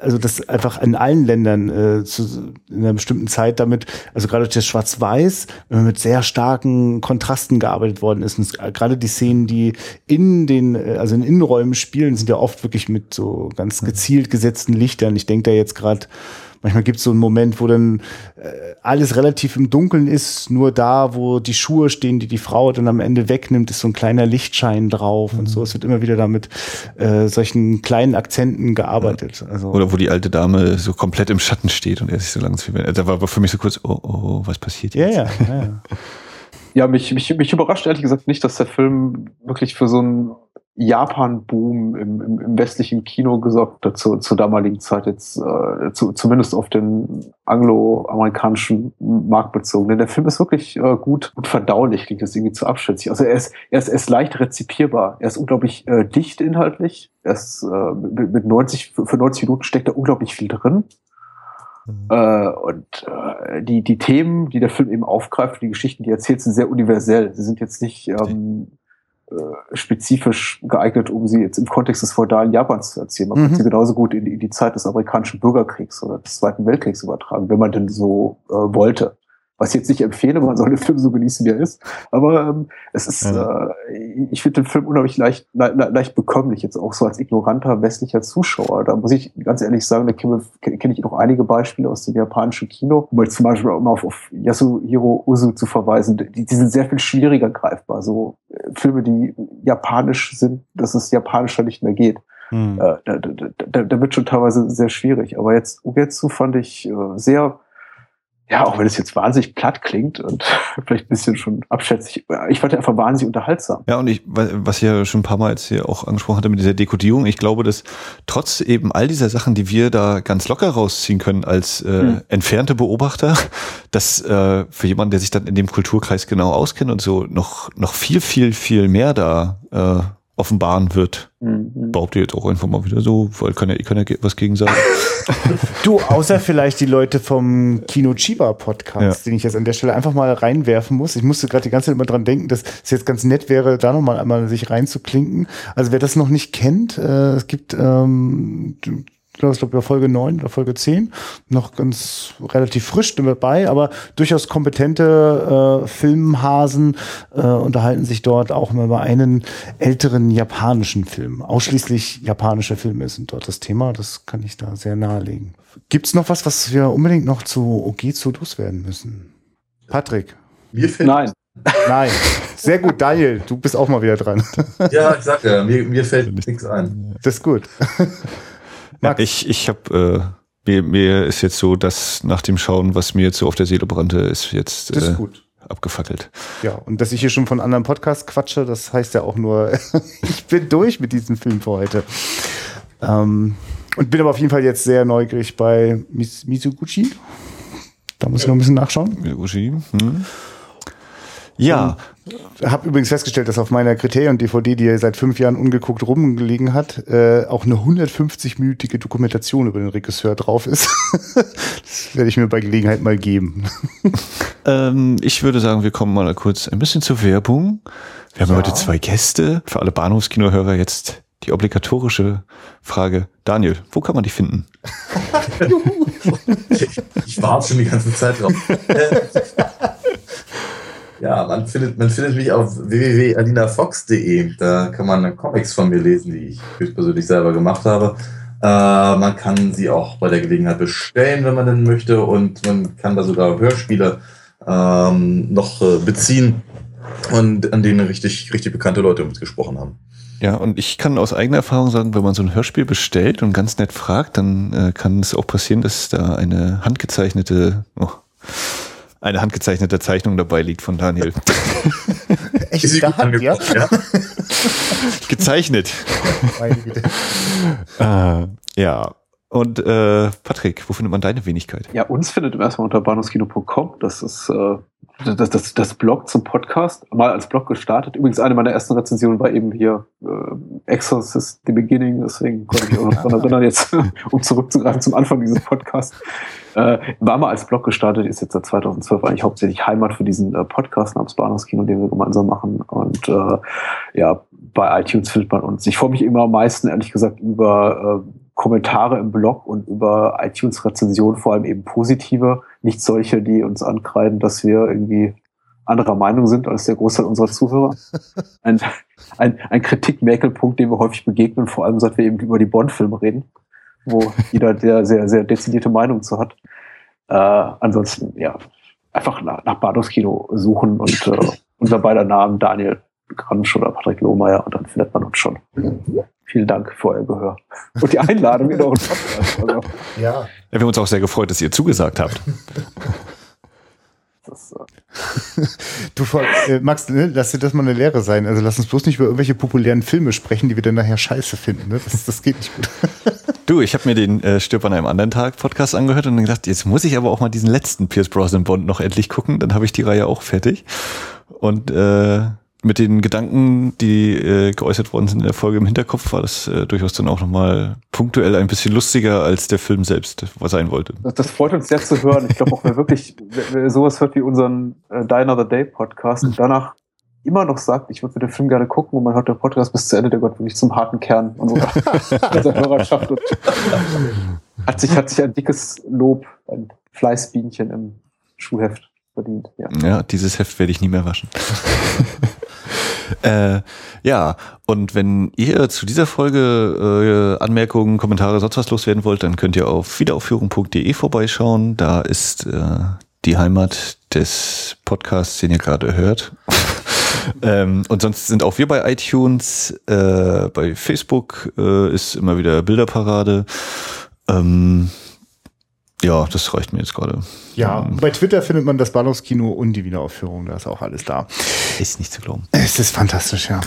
also das einfach in allen Ländern äh, zu, in einer bestimmten Zeit damit, also gerade durch das Schwarz-Weiß, mit sehr starken Kontrasten gearbeitet worden ist. Und gerade die Szenen, die in den, äh, also in Innenräumen spielen, sind ja oft wirklich mit so ganz gezielt gesetzten Lichtern. Ich denke da jetzt gerade Manchmal gibt es so einen Moment, wo dann äh, alles relativ im Dunkeln ist, nur da, wo die Schuhe stehen, die die Frau dann am Ende wegnimmt, ist so ein kleiner Lichtschein drauf mhm. und so. Es wird immer wieder damit äh, solchen kleinen Akzenten gearbeitet. Also, Oder wo die alte Dame so komplett im Schatten steht und er sich so langsam. Da war für mich so kurz, oh, oh, was passiert jetzt? Ja, ja, ja. ja mich, mich, mich überrascht ehrlich gesagt nicht, dass der Film wirklich für so ein Japan-Boom im, im, im, westlichen Kino gesorgt hat zu, zur damaligen Zeit jetzt, äh, zu, zumindest auf den angloamerikanischen Markt bezogen. Denn der Film ist wirklich äh, gut, gut verdaulich, klingt das irgendwie zu abschätzig. Also er ist, er ist, er ist leicht rezipierbar. Er ist unglaublich äh, dicht inhaltlich. Er ist, äh, mit, mit 90, für 90 Minuten steckt da unglaublich viel drin. Mhm. Äh, und äh, die, die Themen, die der Film eben aufgreift, die Geschichten, die er erzählt, sind sehr universell. Sie sind jetzt nicht ähm, äh, spezifisch geeignet, um sie jetzt im Kontext des feudalen Japans zu erzählen. Man mhm. kann sie genauso gut in die, in die, Zeit des amerikanischen Bürgerkriegs oder des Zweiten Weltkriegs übertragen, wenn man denn so äh, wollte. Was ich jetzt nicht empfehle, man soll den Film so genießen, wie er ist. Aber ähm, es ist, ja. äh, ich finde den Film unheimlich leicht, le leicht bekömmlich, jetzt auch so als ignoranter westlicher Zuschauer. Da muss ich ganz ehrlich sagen, da kenne kenn ich noch einige Beispiele aus dem japanischen Kino, um jetzt zum Beispiel auch mal auf, auf Yasuhiro Uzu zu verweisen. Die, die sind sehr viel schwieriger greifbar. So äh, Filme, die japanisch sind, dass es japanischer nicht mehr geht. Hm. Äh, da, da, da, da wird schon teilweise sehr schwierig. Aber jetzt Ugetsu fand ich äh, sehr ja, auch wenn es jetzt wahnsinnig platt klingt und vielleicht ein bisschen schon abschätzig, ich fand einfach wahnsinnig unterhaltsam. Ja, und ich, was ich ja schon ein paar Mal jetzt hier auch angesprochen hatte mit dieser Dekodierung, ich glaube, dass trotz eben all dieser Sachen, die wir da ganz locker rausziehen können als äh, hm. entfernte Beobachter, dass äh, für jemanden, der sich dann in dem Kulturkreis genau auskennt und so, noch, noch viel, viel, viel mehr da äh, offenbaren wird. Mhm. Behaupte jetzt auch einfach mal wieder so, weil kann ja, ich kann ja was gegen sagen. du, außer vielleicht die Leute vom Kino Chiba Podcast, ja. den ich jetzt an der Stelle einfach mal reinwerfen muss. Ich musste gerade die ganze Zeit immer dran denken, dass es jetzt ganz nett wäre, da nochmal einmal sich reinzuklinken. Also wer das noch nicht kennt, äh, es gibt ähm, ich glaube, Folge 9 oder Folge 10, noch ganz relativ frisch dabei, aber durchaus kompetente äh, Filmhasen äh, unterhalten sich dort auch mal über einen älteren japanischen Film. Ausschließlich japanische Filme sind dort das Thema, das kann ich da sehr nahelegen. Gibt es noch was, was wir unbedingt noch zu Ogezu loswerden müssen? Patrick? Mir fällt Nein. Nein. Sehr gut, Daniel, du bist auch mal wieder dran. Ja, ich sag ja, mir, mir fällt nichts ein. Das ist gut. Ja, ich ich habe äh, mir, mir ist jetzt so, dass nach dem Schauen, was mir jetzt so auf der Seele brannte, ist jetzt äh, abgefackelt. Ja, und dass ich hier schon von anderen Podcasts quatsche, das heißt ja auch nur, ich bin durch mit diesem Film für heute. Ähm, und bin aber auf jeden Fall jetzt sehr neugierig bei Mis Mizuguchi. Da muss ich noch ein bisschen nachschauen. Mizuguchi. Hm. Ja. Habe übrigens festgestellt, dass auf meiner Kriterion-DVD, die seit fünf Jahren ungeguckt rumgelegen hat, äh, auch eine 150-minütige Dokumentation über den Regisseur drauf ist. das werde ich mir bei Gelegenheit mal geben. ähm, ich würde sagen, wir kommen mal kurz ein bisschen zur Werbung. Wir haben ja. heute zwei Gäste. Für alle Bahnhofskinohörer jetzt die obligatorische Frage. Daniel, wo kann man die finden? ich warte schon die ganze Zeit drauf. Ja, man findet, man findet mich auf www.alinafox.de. Da kann man Comics von mir lesen, die ich persönlich selber gemacht habe. Äh, man kann sie auch bei der Gelegenheit bestellen, wenn man denn möchte. Und man kann da sogar Hörspiele ähm, noch äh, beziehen und an denen richtig, richtig bekannte Leute mitgesprochen haben. Ja, und ich kann aus eigener Erfahrung sagen, wenn man so ein Hörspiel bestellt und ganz nett fragt, dann äh, kann es auch passieren, dass da eine handgezeichnete, oh, eine handgezeichnete Zeichnung dabei liegt von Daniel. Echt? Ist Hand, ja? ja? Gezeichnet. äh, ja. Und äh, Patrick, wo findet man deine Wenigkeit? Ja, uns findet ihr erstmal unter bahnhofskino.com. Das ist äh, das, das, das Blog zum Podcast, mal als Blog gestartet. Übrigens, eine meiner ersten Rezensionen war eben hier äh, Exorcist, The Beginning. Deswegen konnte ich mich auch noch daran erinnern, jetzt um zurückzugreifen zum Anfang dieses Podcasts. Äh, war mal als Blog gestartet, ist jetzt seit 2012 eigentlich hauptsächlich Heimat für diesen äh, Podcast namens Bahnhofskino, den wir gemeinsam machen. Und äh, ja, bei iTunes findet man uns. Ich freue mich immer am meisten, ehrlich gesagt, über äh, Kommentare im Blog und über iTunes-Rezensionen, vor allem eben positive, nicht solche, die uns ankreiden, dass wir irgendwie anderer Meinung sind als der Großteil unserer Zuhörer. Ein, ein, ein Kritik-Mäkelpunkt, dem wir häufig begegnen, vor allem seit wir eben über die Bond-Filme reden, wo jeder der sehr, sehr dezidierte Meinung zu hat. Äh, ansonsten, ja, einfach nach, nach Bahnhofskino suchen und äh, unser beider Namen Daniel Gransch oder Patrick Lohmeier und dann findet man uns schon. Vielen Dank für euer Gehör und die Einladung in euren Podcast. Also. Ja. ja. Wir haben uns auch sehr gefreut, dass ihr zugesagt habt. Das, äh du, äh, Max, ne, lass dir das mal eine Lehre sein. Also lass uns bloß nicht über irgendwelche populären Filme sprechen, die wir dann nachher scheiße finden. Ne? Das, das geht nicht gut. Du, ich habe mir den äh, Stirb an einem anderen Tag Podcast angehört und dann gedacht, jetzt muss ich aber auch mal diesen letzten Pierce Brosnan Bond noch endlich gucken. Dann habe ich die Reihe auch fertig. Und äh, mit den Gedanken, die äh, geäußert worden sind in der Folge im Hinterkopf, war das äh, durchaus dann auch nochmal punktuell ein bisschen lustiger, als der Film selbst was sein wollte. Das, das freut uns sehr zu hören. Ich glaube auch, wer wirklich wer sowas hört wie unseren äh, Die Another Day Podcast und danach immer noch sagt, ich würde mir den Film gerne gucken und man hört der Podcast bis zu Ende, der Gott wirklich zum harten Kern unserer, unserer Hörerschaft und hat sich, hat sich ein dickes Lob, ein Fleißbienchen im Schuhheft verdient. Ja. ja, dieses Heft werde ich nie mehr waschen. äh, ja, und wenn ihr zu dieser Folge äh, Anmerkungen, Kommentare, sonst was loswerden wollt, dann könnt ihr auf wiederaufführung.de vorbeischauen. Da ist äh, die Heimat des Podcasts, den ihr gerade hört. ähm, und sonst sind auch wir bei iTunes, äh, bei Facebook äh, ist immer wieder Bilderparade. Ähm, ja, das reicht mir jetzt gerade. Ja, ähm, bei Twitter findet man das Ballungskino und die Wiederaufführung, da ist auch alles da. Ist nicht zu glauben. Es ist fantastisch, ja.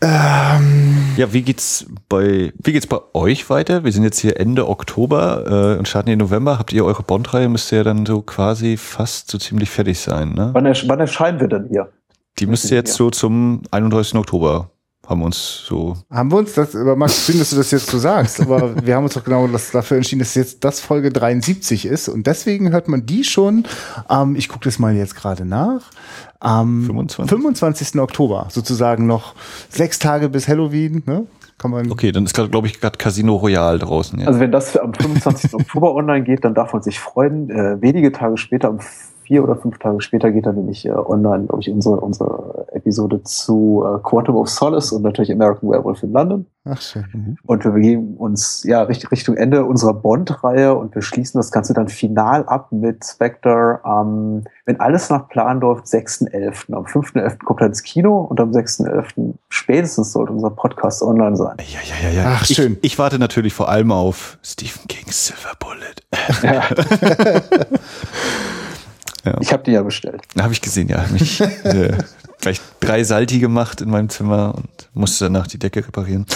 Ähm, ja, wie geht's bei wie geht's bei euch weiter? Wir sind jetzt hier Ende Oktober äh, und starten hier November. Habt ihr eure Bond-Reihe? Müsste ja dann so quasi fast so ziemlich fertig sein, ne? Wann, ersch wann erscheinen wir denn hier? Die müsste jetzt so zum 31. Oktober haben wir uns so. Haben wir uns das, aber Max, schön, dass du das jetzt so sagst, aber wir haben uns doch genau das, dafür entschieden, dass jetzt das Folge 73 ist und deswegen hört man die schon, ähm, ich gucke das mal jetzt gerade nach, am 25? 25. Oktober, sozusagen noch sechs Tage bis Halloween, ne? Kann man okay, dann ist gerade, glaube ich, gerade Casino Royale draußen. Ja. Also wenn das am 25. Oktober online geht, dann darf man sich freuen. Äh, wenige Tage später, am vier oder fünf Tage später geht dann nämlich äh, online, glaube ich, unsere, unsere Episode zu äh, Quantum of Solace und natürlich American Werewolf in London. Ach schön. Mhm. Und wir begeben uns ja Richtung Ende unserer Bond-Reihe und wir schließen das Ganze dann final ab mit Spectre am, wenn alles nach Plan läuft, 6.11. Am 5.11. kommt er ins Kino und am 6.11. spätestens sollte unser Podcast online sein. Ja, ja, ja, ja. Ach, schön. Ich, ich warte natürlich vor allem auf Stephen King's Silver Bullet. Ja. Ja. Ich habe die ja bestellt. Habe ich gesehen, ja. Mich äh, gleich drei Salti gemacht in meinem Zimmer und musste danach die Decke reparieren.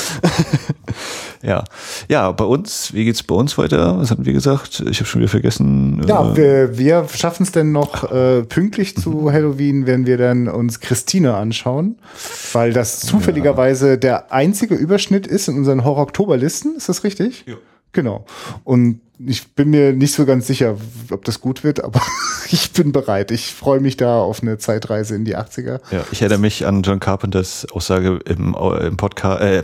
ja. Ja, bei uns, wie geht's bei uns weiter? Was hatten wir gesagt? Ich habe schon wieder vergessen. Ja, äh, wir, wir schaffen es denn noch äh, pünktlich zu Halloween, wenn wir dann uns Christine anschauen, weil das zufälligerweise ja. der einzige Überschnitt ist in unseren Horror-Oktober-Listen. Ist das richtig? Ja. Genau. Und ich bin mir nicht so ganz sicher, ob das gut wird, aber ich bin bereit. Ich freue mich da auf eine Zeitreise in die 80er. Ja, ich erinnere mich an John Carpenters Aussage im, im Podcast, äh,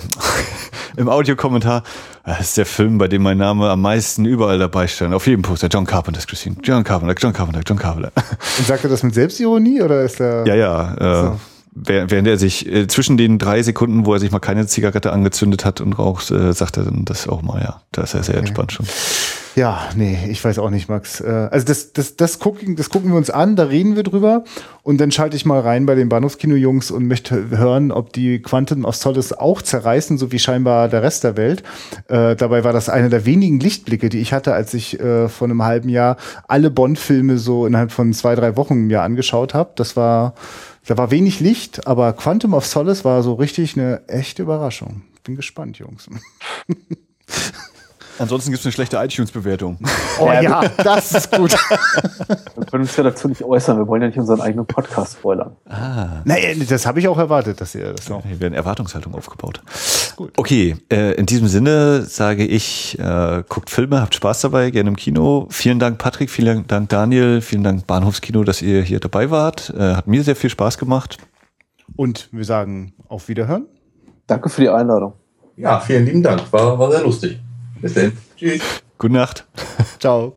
im Audiokommentar. Das ist der Film, bei dem mein Name am meisten überall dabei stand. Auf jedem Poster. John Carpenter's Christine. John Carpenter, John Carpenter, John Carpenter. Und sagt er das mit Selbstironie oder ist er? Ja, ja. Äh, so während er sich äh, zwischen den drei Sekunden, wo er sich mal keine Zigarette angezündet hat und raucht, äh, sagt er dann das auch mal, ja. Da ist er sehr okay. entspannt schon. Ja, nee, ich weiß auch nicht, Max. Äh, also das, das, das, gucken, das gucken wir uns an, da reden wir drüber und dann schalte ich mal rein bei den Bahnhofskino-Jungs und möchte hören, ob die Quantum of Solace auch zerreißen, so wie scheinbar der Rest der Welt. Äh, dabei war das einer der wenigen Lichtblicke, die ich hatte, als ich äh, vor einem halben Jahr alle Bond-Filme so innerhalb von zwei, drei Wochen mir angeschaut habe. Das war da war wenig Licht, aber Quantum of Solace war so richtig eine echte Überraschung. Bin gespannt, Jungs. Ansonsten gibt es eine schlechte iTunes-Bewertung. Oh ja, das ist gut. Wir können uns ja dazu nicht äußern. Wir wollen ja nicht unseren eigenen Podcast spoilern. Ah. Naja, das habe ich auch erwartet, dass ihr das noch. Hier werden Erwartungshaltung aufgebaut. Gut. Okay, äh, in diesem Sinne sage ich, äh, guckt Filme, habt Spaß dabei, gerne im Kino. Vielen Dank, Patrick, vielen Dank, Daniel, vielen Dank, Bahnhofskino, dass ihr hier dabei wart. Äh, hat mir sehr viel Spaß gemacht. Und wir sagen auf Wiederhören. Danke für die Einladung. Ja, vielen lieben Dank. War, war sehr lustig. Bis dann. Tschüss. Gute Nacht. Ciao.